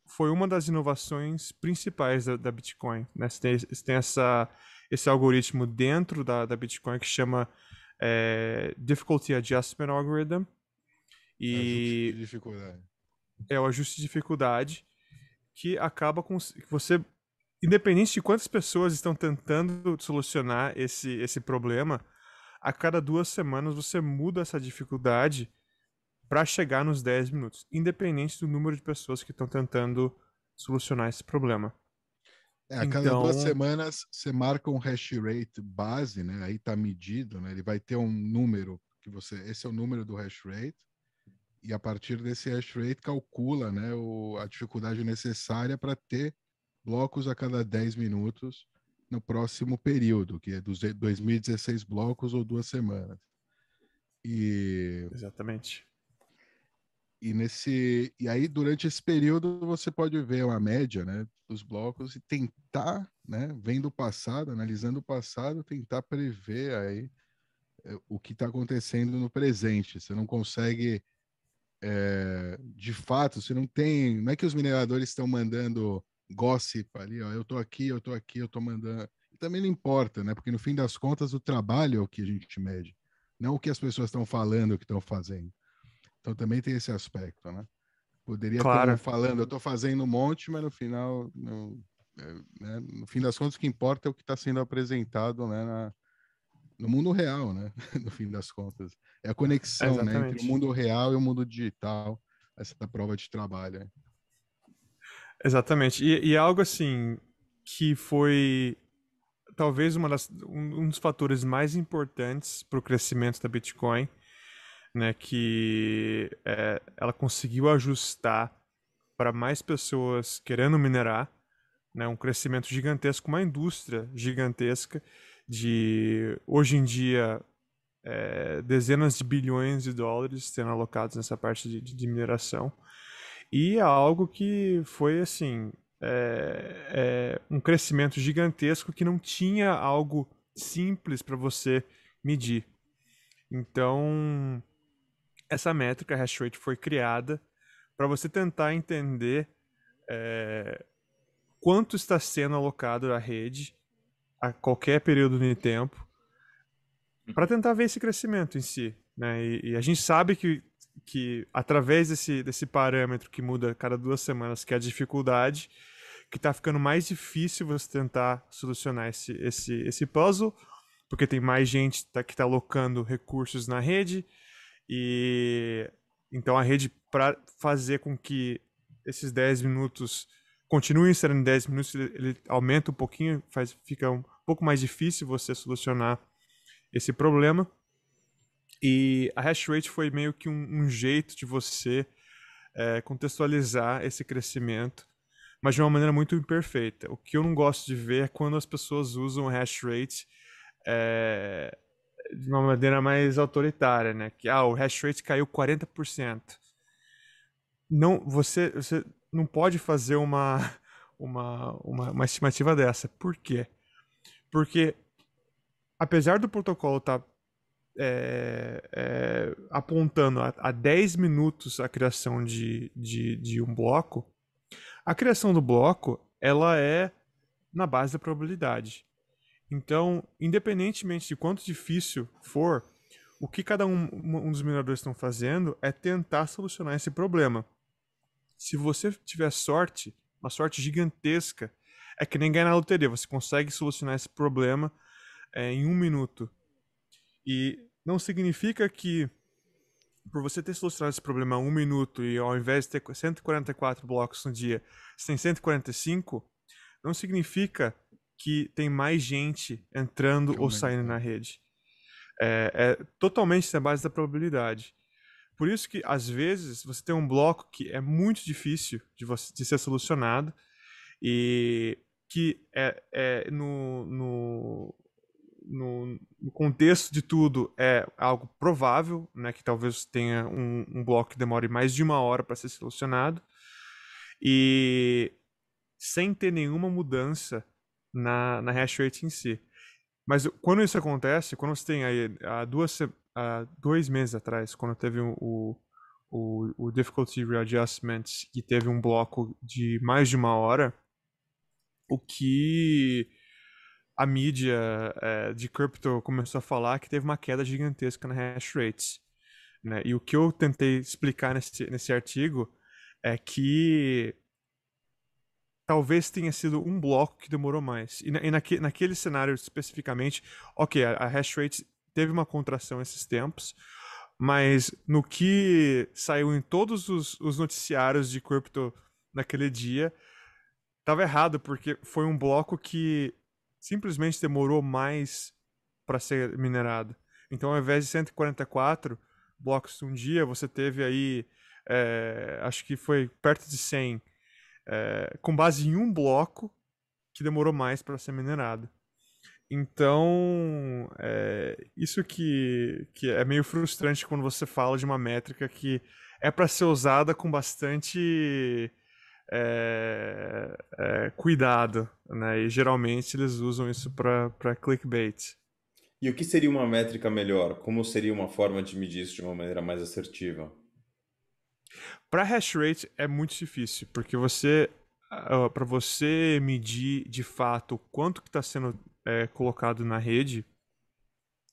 foi uma das inovações principais da, da Bitcoin. Né? Você tem, você tem essa, esse algoritmo dentro da, da Bitcoin que chama é, Difficulty Adjustment Algorithm. E é o ajuste de dificuldade. É o ajuste de dificuldade que acaba com você independente de quantas pessoas estão tentando solucionar esse, esse problema, a cada duas semanas você muda essa dificuldade para chegar nos 10 minutos, independente do número de pessoas que estão tentando solucionar esse problema. É, a cada então... duas semanas você marca um hash rate base, né? Aí está medido, né? Ele vai ter um número que você, esse é o número do hash rate e a partir desse hash rate calcula né, o, a dificuldade necessária para ter blocos a cada 10 minutos no próximo período, que é dos 2016 blocos ou duas semanas. E exatamente. E nesse e aí durante esse período você pode ver uma média, né, dos blocos e tentar, né, vendo o passado, analisando o passado, tentar prever aí é, o que está acontecendo no presente. Você não consegue é, de fato, você não tem, não é que os mineradores estão mandando gossip ali, ó, eu tô aqui, eu tô aqui, eu tô mandando. E também não importa, né? Porque no fim das contas o trabalho é o que a gente mede, não o que as pessoas estão falando, o que estão fazendo. Então também tem esse aspecto, né? Poderia claro. estar falando, eu estou fazendo um monte, mas no final, no, é, né? no fim das contas, o que importa é o que está sendo apresentado, né? Na, no mundo real, né? no fim das contas. É a conexão né? entre o mundo real e o mundo digital, essa prova de trabalho. Né? Exatamente. E, e algo assim que foi talvez uma das, um, um dos fatores mais importantes para o crescimento da Bitcoin, né, que é, ela conseguiu ajustar para mais pessoas querendo minerar, né, um crescimento gigantesco, uma indústria gigantesca de hoje em dia é, dezenas de bilhões de dólares sendo alocados nessa parte de, de mineração. E é algo que foi assim é, um crescimento gigantesco que não tinha algo simples para você medir. Então, essa métrica hash rate foi criada para você tentar entender quanto está sendo alocado à rede a qualquer período de tempo para tentar ver esse crescimento em si. Né? E, e, a gente sabe que, que através desse, desse parâmetro que muda cada duas semanas, que é a dificuldade, que está ficando mais difícil você tentar solucionar esse, esse, esse puzzle, porque tem mais gente tá, que está alocando recursos na rede, e então a rede, para fazer com que esses 10 minutos continuem sendo 10 minutos, ele, ele aumenta um pouquinho, faz, fica um pouco mais difícil você solucionar esse problema. E a hash rate foi meio que um, um jeito de você é, contextualizar esse crescimento, mas de uma maneira muito imperfeita. O que eu não gosto de ver é quando as pessoas usam hash rate é, de uma maneira mais autoritária, né? Que ah, o hash rate caiu 40%. Não, você, você não pode fazer uma, uma, uma, uma estimativa dessa. Por quê? Porque apesar do protocolo estar tá, é, é, apontando a, a 10 minutos a criação de, de, de um bloco, a criação do bloco ela é na base da probabilidade. Então, independentemente de quanto difícil for, o que cada um, um dos mineradores estão fazendo é tentar solucionar esse problema. Se você tiver sorte, uma sorte gigantesca, é que nem ganhar na loteria, você consegue solucionar esse problema é, em um minuto. E não significa que por você ter solucionado esse problema em um minuto e ao invés de ter 144 blocos no dia, você tem 145, não significa que tem mais gente entrando ou saindo na rede. É, é totalmente na base da probabilidade. Por isso que, às vezes, você tem um bloco que é muito difícil de, você, de ser solucionado e que é, é no, no, no, no, contexto de tudo, é algo provável, né, que talvez tenha um, um bloco que demore mais de uma hora para ser solucionado, e sem ter nenhuma mudança na, na hash rate em si. Mas quando isso acontece, quando você tem aí duas, há dois meses atrás, quando teve o, o, o Difficulty Readjustment, que teve um bloco de mais de uma hora, o que a mídia é, de crypto começou a falar que teve uma queda gigantesca na hash rates. Né? E o que eu tentei explicar nesse, nesse artigo é que talvez tenha sido um bloco que demorou mais. E, na, e naque, naquele cenário especificamente, ok, a, a hash rate teve uma contração esses tempos, mas no que saiu em todos os, os noticiários de crypto naquele dia, estava errado, porque foi um bloco que simplesmente demorou mais para ser minerado. Então, ao invés de 144 blocos um dia, você teve aí, é, acho que foi perto de 100, é, com base em um bloco que demorou mais para ser minerado. Então, é, isso que, que é meio frustrante quando você fala de uma métrica que é para ser usada com bastante é, é, cuidado, né? E geralmente eles usam isso para clickbait. E o que seria uma métrica melhor? Como seria uma forma de medir isso de uma maneira mais assertiva? Para hash rate é muito difícil, porque você uh, para você medir de fato quanto que está sendo é, colocado na rede,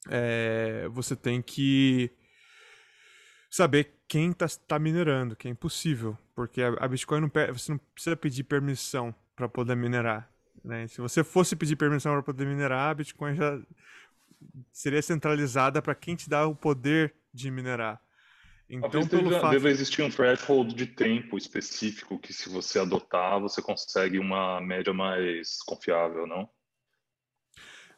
é, você tem que saber quem está tá minerando, que é impossível, porque a, a Bitcoin não você não precisa pedir permissão para poder minerar. Né? Se você fosse pedir permissão para poder minerar, a Bitcoin já seria centralizada para quem te dá o poder de minerar. Então, pelo deve, fato... deve existir um threshold de tempo específico que, se você adotar, você consegue uma média mais confiável, não?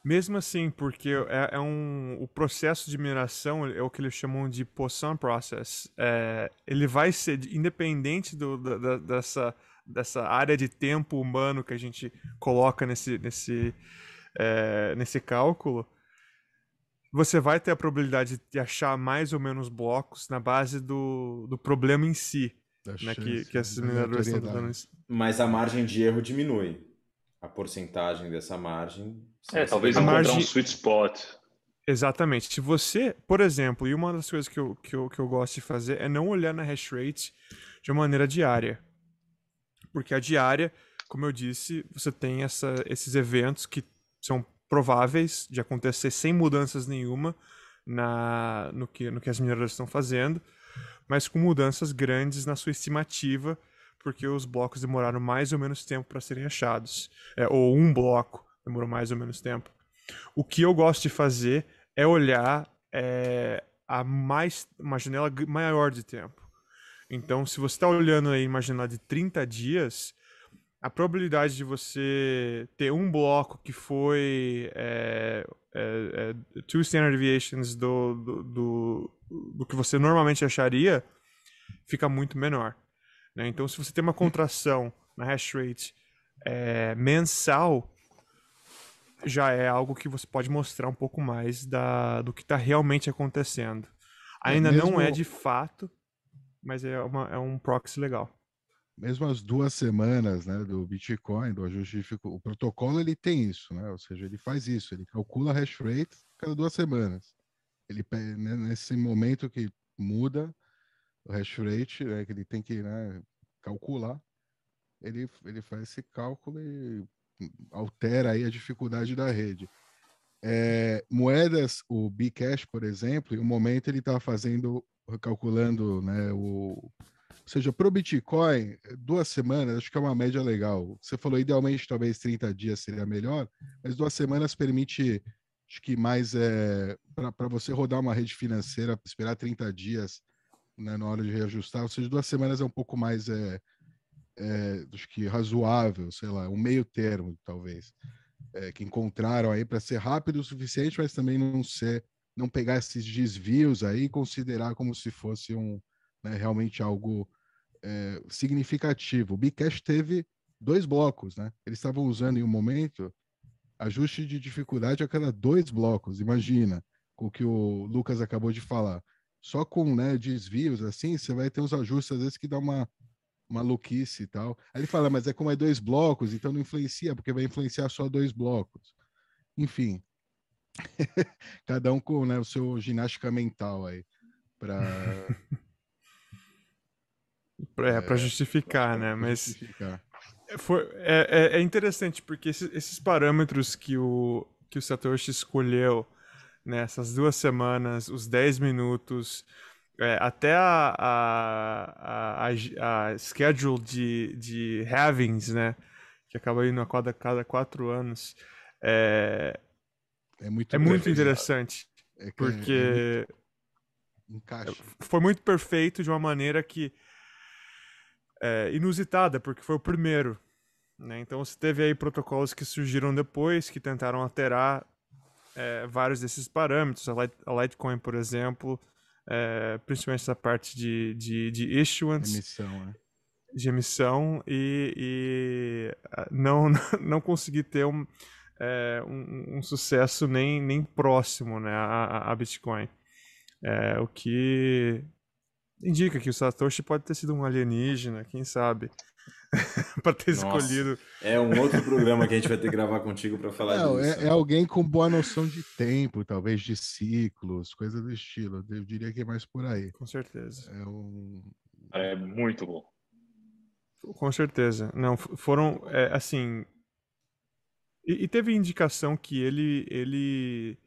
Mesmo assim, porque é, é, um, o processo de mineração é o que eles chamam de Poisson Process. É, ele vai ser independente do, da, dessa, dessa área de tempo humano que a gente coloca nesse, nesse, é, nesse cálculo. Você vai ter a probabilidade de achar mais ou menos blocos na base do, do problema em si. Né, que, que esses mineradores estão dando. Mas a margem de erro diminui. A porcentagem dessa margem é, talvez encontrar margem... um sweet spot. Exatamente. Se você, por exemplo, e uma das coisas que eu, que, eu, que eu gosto de fazer é não olhar na hash rate de uma maneira diária. Porque a diária, como eu disse, você tem essa, esses eventos que são prováveis de acontecer sem mudanças nenhuma na, no, que, no que as mineradoras estão fazendo, mas com mudanças grandes na sua estimativa, porque os blocos demoraram mais ou menos tempo para serem achados. É, ou um bloco demorou mais ou menos tempo. O que eu gosto de fazer é olhar é, a mais uma janela maior de tempo. Então, se você está olhando aí uma janela de 30 dias, a probabilidade de você ter um bloco que foi é, é, é, two standard deviations do, do, do, do, que você normalmente acharia fica muito menor. Né? Então, se você tem uma contração na hash rate é, mensal, já é algo que você pode mostrar um pouco mais da, do que está realmente acontecendo. É Ainda mesmo... não é de fato, mas é, uma, é um proxy legal. Mesmo as duas semanas né, do Bitcoin, do ajuste de o protocolo ele tem isso, né? Ou seja, ele faz isso, ele calcula a hash rate cada duas semanas. Ele né, nesse momento que muda o hash rate, né, que ele tem que né, calcular, ele, ele faz esse cálculo e altera aí a dificuldade da rede. É, moedas, o Bcash, por exemplo, em um momento ele estava fazendo, calculando, né, o, ou seja, para o Bitcoin, duas semanas, acho que é uma média legal. Você falou, idealmente, talvez 30 dias seria melhor, mas duas semanas permite, acho que mais é, para você rodar uma rede financeira, esperar 30 dias né, na hora de reajustar, ou seja, duas semanas é um pouco mais é, é, acho que razoável, sei lá, um meio termo, talvez, é, que encontraram aí para ser rápido o suficiente, mas também não ser, não pegar esses desvios aí e considerar como se fosse um né, realmente algo é, significativo. O Bcash teve dois blocos, né? Eles estavam usando em um momento ajuste de dificuldade a cada dois blocos. Imagina com o que o Lucas acabou de falar. Só com né, desvios assim, você vai ter uns ajustes às vezes que dá uma maluquice e tal. Aí ele fala, mas é como é dois blocos, então não influencia, porque vai influenciar só dois blocos. Enfim, cada um com né, o seu ginástica mental aí para é, para justificar, né? Mas justificar. Foi, é, é, é interessante porque esses, esses, parâmetros que o, que o Satoshi escolheu nessas né, duas semanas, os 10 minutos, é, até a, a, a, a, schedule de, de halvings, né? Que acaba indo a cada, cada quatro anos. É, é muito, é muito interessante. É, é porque encaixa. foi muito perfeito de uma maneira que é, inusitada, porque foi o primeiro. Né? Então você teve aí protocolos que surgiram depois, que tentaram alterar é, vários desses parâmetros. A, Litecoin, por exemplo, é, principalmente essa parte de, de, de issuance. Emissão, né? De emissão e, e, não, não consegui ter um, é, um, um, sucesso nem, nem próximo né, a, a Bitcoin. É, o que indica que o Satoshi pode ter sido um alienígena, quem sabe, para ter Nossa, escolhido. É um outro programa que a gente vai ter que gravar contigo para falar Não, disso. É, é, alguém com boa noção de tempo, talvez de ciclos, coisa do estilo. Eu diria que é mais por aí. Com certeza. É, um... é muito bom. Com certeza. Não, foram, é, assim... E, e teve indicação que ele, ele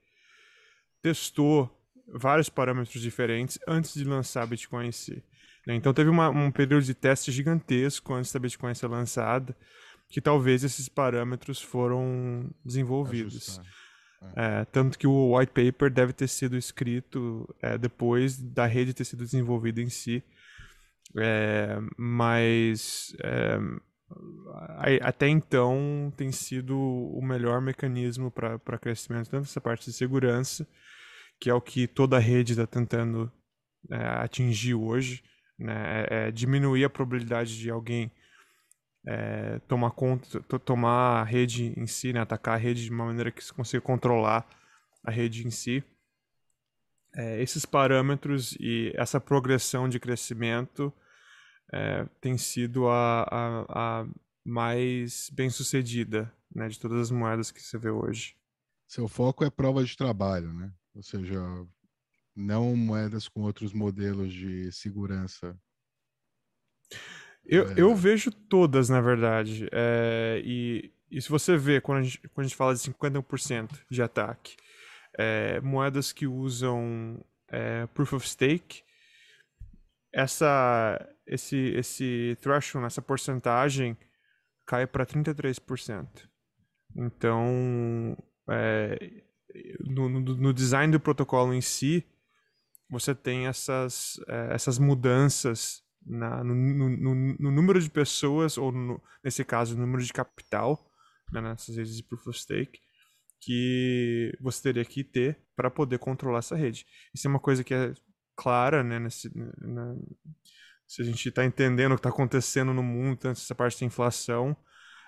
testou vários parâmetros diferentes antes de lançar Bitcoin em si. Né? Então teve uma, um período de teste gigantesco antes da Bitcoin ser lançada, que talvez esses parâmetros foram desenvolvidos. É. É, tanto que o white paper deve ter sido escrito é, depois da rede ter sido desenvolvida em si. É, mas é, até então tem sido o melhor mecanismo para crescimento, tanto essa parte de segurança, que é o que toda a rede está tentando é, atingir hoje, né? É, é, diminuir a probabilidade de alguém é, tomar conta, tomar a rede em si, né? atacar a rede de uma maneira que se consiga controlar a rede em si. É, esses parâmetros e essa progressão de crescimento é, tem sido a, a, a mais bem sucedida né, de todas as moedas que você vê hoje. Seu foco é prova de trabalho, né? Ou seja, não moedas com outros modelos de segurança. Eu, é... eu vejo todas, na verdade. É, e, e se você vê, quando a gente, quando a gente fala de 50% de ataque, é, moedas que usam é, Proof of Stake, essa, esse, esse threshold, essa porcentagem, cai para 33%. Então, é, no, no, no, design do protocolo em si, você tem essas, é, essas mudanças na, no, no, no, número de pessoas, ou nesse caso, no número de capital, né, nessas redes de Proof of Stake, que você teria que ter para poder controlar essa rede. Isso é uma coisa que é clara, né, nesse, na, se a gente está entendendo o que está acontecendo no mundo, tanto essa parte da inflação,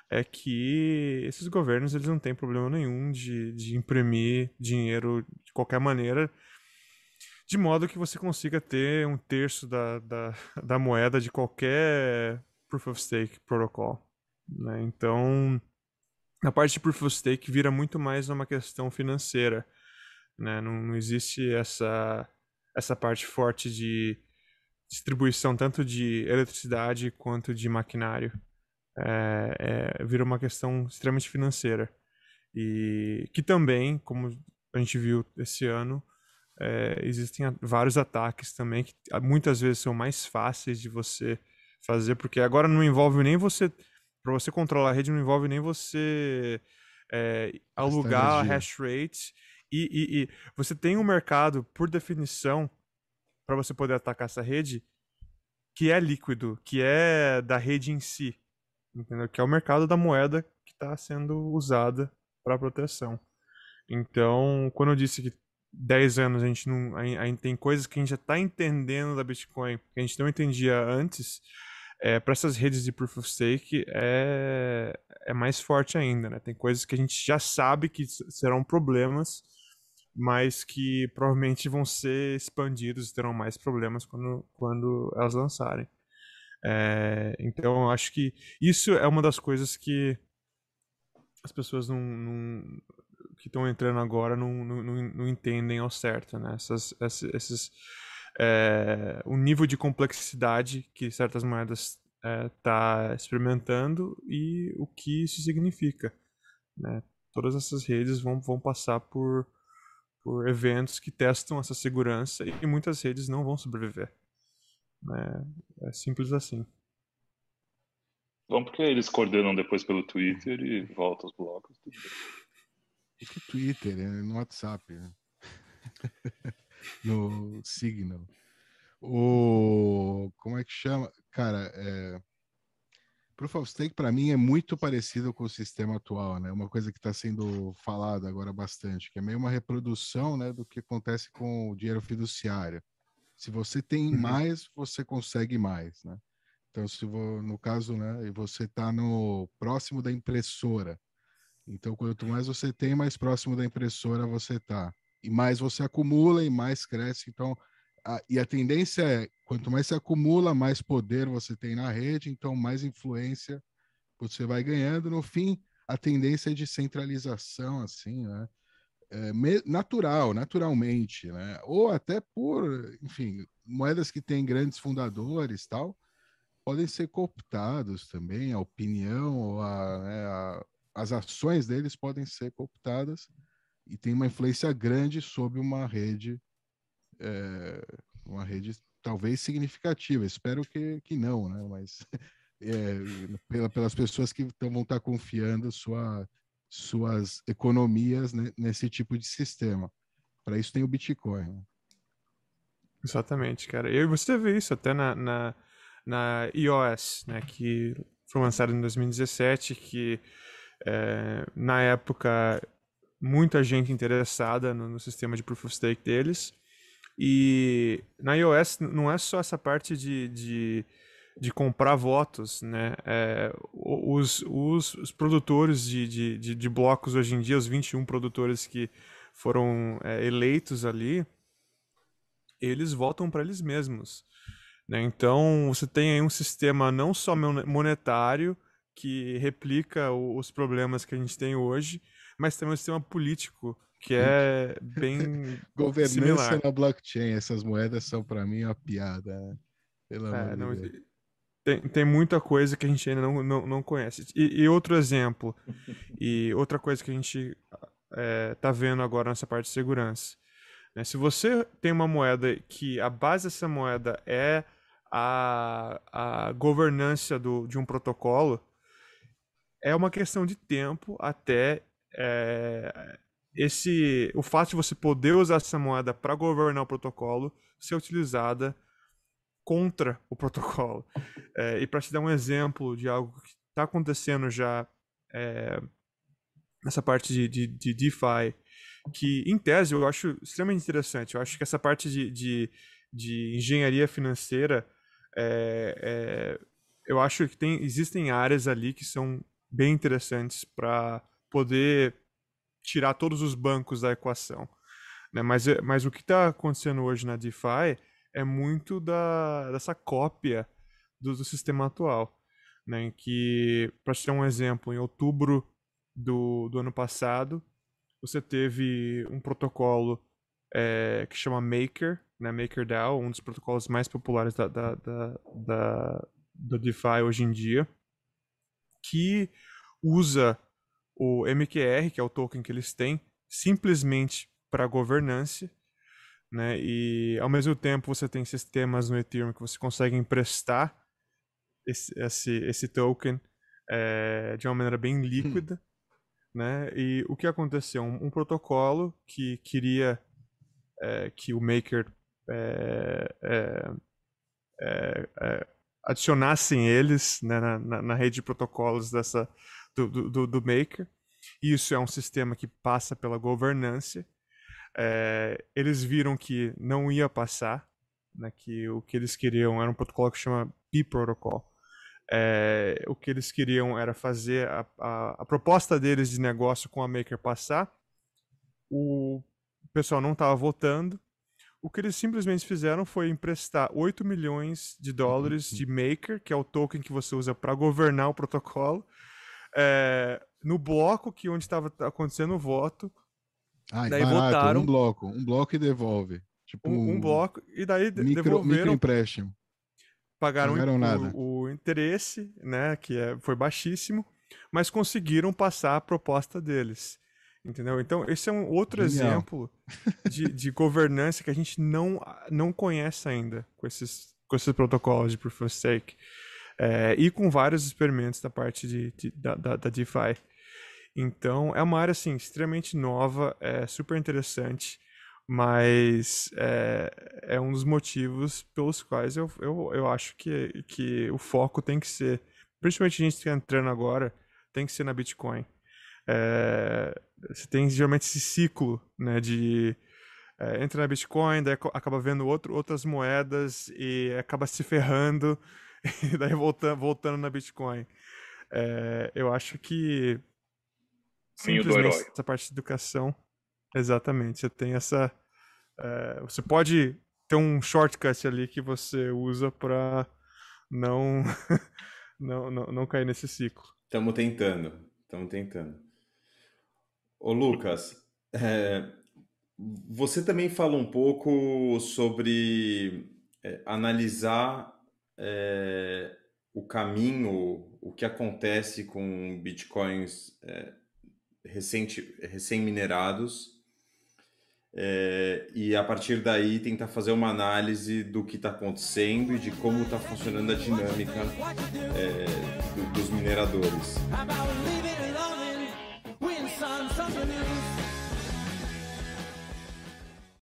é que esses governos eles não têm problema nenhum de, de imprimir dinheiro de qualquer maneira, de modo que você consiga ter um terço da, da, da moeda de qualquer Proof of Stake protocol. Né? Então, a parte de Proof of Stake vira muito mais uma questão financeira. Né? Não, não existe essa, essa parte forte de distribuição tanto de eletricidade quanto de maquinário. É, é, vira uma questão extremamente financeira. E que também, como a gente viu esse ano, é, existem vários ataques também que muitas vezes são mais fáceis de você fazer, porque agora não envolve nem você. Para você controlar a rede, não envolve nem você é, alugar a hash rate. E, e, e, você tem um mercado, por definição, para você poder atacar essa rede, que é líquido, que é da rede em si. Entendeu? Que é o mercado da moeda que está sendo usada para proteção. Então, quando eu disse que 10 anos a gente não. A, gente tem coisas que a gente já está entendendo da Bitcoin que a gente não entendia antes. É, para essas redes de Proof of Stake é, é mais forte ainda, né? Tem coisas que a gente já sabe que serão problemas, mas que provavelmente vão ser expandidos e terão mais problemas quando, quando elas lançarem. É, então, acho que isso é uma das coisas que as pessoas não, não, que estão entrando agora não, não, não, entendem ao certo, né? Essas, esses, é, o nível de complexidade que certas moedas está é, experimentando e o que isso significa, né? Todas essas redes vão, vão passar por, por eventos que testam essa segurança e muitas redes não vão sobreviver. É, é simples assim. Bom, porque eles coordenam depois pelo Twitter e voltam os blocos. Tudo que Twitter, é no WhatsApp, né? no Signal. O como é que chama? Cara, é... Proof of Stake para mim é muito parecido com o sistema atual, né? Uma coisa que está sendo falada agora bastante, que é meio uma reprodução, né, do que acontece com o dinheiro fiduciário. Se você tem uhum. mais, você consegue mais, né? Então, se no caso, né, você está no próximo da impressora, Então, quanto mais você tem, mais próximo da impressora você está. E mais você acumula e mais cresce. Então, a, e a tendência é, quanto mais se acumula, mais poder você tem na rede, então mais influência você vai ganhando. No fim, a tendência é de centralização, assim, né? É, natural, naturalmente, né? Ou até por, enfim, moedas que têm grandes fundadores tal, podem ser cooptados também, a opinião ou a, né, a, as ações deles podem ser cooptadas e tem uma influência grande sobre uma rede, é, uma rede talvez significativa. Espero que, que não, né? Mas é, pela, pelas pessoas que tão, vão estar confiando sua, suas economias né, nesse tipo de sistema. Para isso tem o Bitcoin. Né? Exatamente, cara. E você vê isso até na, na, na iOS, né? Que foi lançado em 2017, que é, na época muita gente interessada no, no, sistema de Proof of Stake deles. E na iOS não é só essa parte de, de, de comprar votos, né? É, os, os, os, produtores de, de, de, blocos hoje em dia, os 21 produtores que foram é, eleitos ali, eles votam para eles mesmos. Né? Então você tem aí um sistema não só monetário que replica os problemas que a gente tem hoje, mas também um sistema político que é bem governança similar. na blockchain. Essas moedas são para mim uma piada. Né? Pelo é, não, de tem, tem muita coisa que a gente ainda não, não, não conhece. E, e outro exemplo, e outra coisa que a gente é, tá vendo agora nessa parte de segurança. Né? Se você tem uma moeda que a base dessa moeda é a, a governança do, de um protocolo, é uma questão de tempo até é, esse o fato de você poder usar essa moeda para governar o protocolo ser utilizada contra o protocolo. É, e para te dar um exemplo de algo que está acontecendo já é, nessa parte de, de, de, DeFi, que em tese eu acho extremamente interessante. Eu acho que essa parte de, de, de engenharia financeira, é, eu acho que tem, existem áreas ali que são bem interessantes para poder tirar todos os bancos da equação. Né? Mas, é, mas o que está acontecendo hoje na DeFi é muito da, dessa cópia do, do sistema atual. Né? Em que, para te ter um exemplo, em outubro do, do ano passado, você teve um protocolo é, que chama Maker, né? MakerDAO, um dos protocolos mais populares da, da, da, da, da DeFi hoje em dia, que usa o MQR, que é o token que eles têm, simplesmente para governança, né? E ao mesmo tempo você tem sistemas no Ethereum que você consegue emprestar esse, esse, esse token é, de uma maneira bem hum. líquida, né? E o que aconteceu? Um, um protocolo que queria é, que o Maker é, adicionassem eles né, na, na, na, rede de protocolos dessa, do, do, do, Maker. Isso é um sistema que passa pela governança. É, eles viram que não ia passar, né, que o que eles queriam era um protocolo que chama P-Protocol. É, o que eles queriam era fazer a, a, a, proposta deles de negócio com a Maker passar. O pessoal não estava votando, o que eles simplesmente fizeram foi emprestar 8 milhões de dólares de Maker, que é o token que você usa para governar o protocolo, é, no bloco que onde estava acontecendo o voto. Ah, daí barato, votaram um bloco, um bloco e devolve. Tipo um, um bloco e daí micro, devolveram. Empréstimo. Pagaram o, o, interesse, né, que é, foi baixíssimo, mas conseguiram passar a proposta deles. Entendeu? Então, esse é um outro Genial. exemplo de, de governança que a gente não, não conhece ainda com esses, com esses protocolos de Proof of Stake. É, e com vários experimentos da parte de, de da, da, da, DeFi. Então, é uma área assim, extremamente nova, é super interessante, mas é, é um dos motivos pelos quais eu, eu, eu acho que, que o foco tem que ser, principalmente a gente que está entrando agora, tem que ser na Bitcoin. É, você tem geralmente esse ciclo, né, de é, entra na Bitcoin, daí acaba vendo outro, outras moedas e acaba se ferrando e daí voltando, voltando na Bitcoin. É, eu acho que simplesmente essa parte de educação. Exatamente, você tem essa. É, você pode ter um shortcut ali que você usa para não, não, não, não cair nesse ciclo. Estamos tentando, estamos tentando. Ô Lucas, é, você também fala um pouco sobre é, analisar é, o caminho, o que acontece com bitcoins é, recente, recém-minerados é, e a partir daí tentar fazer uma análise do que está acontecendo e de como está funcionando a dinâmica é, do, dos mineradores.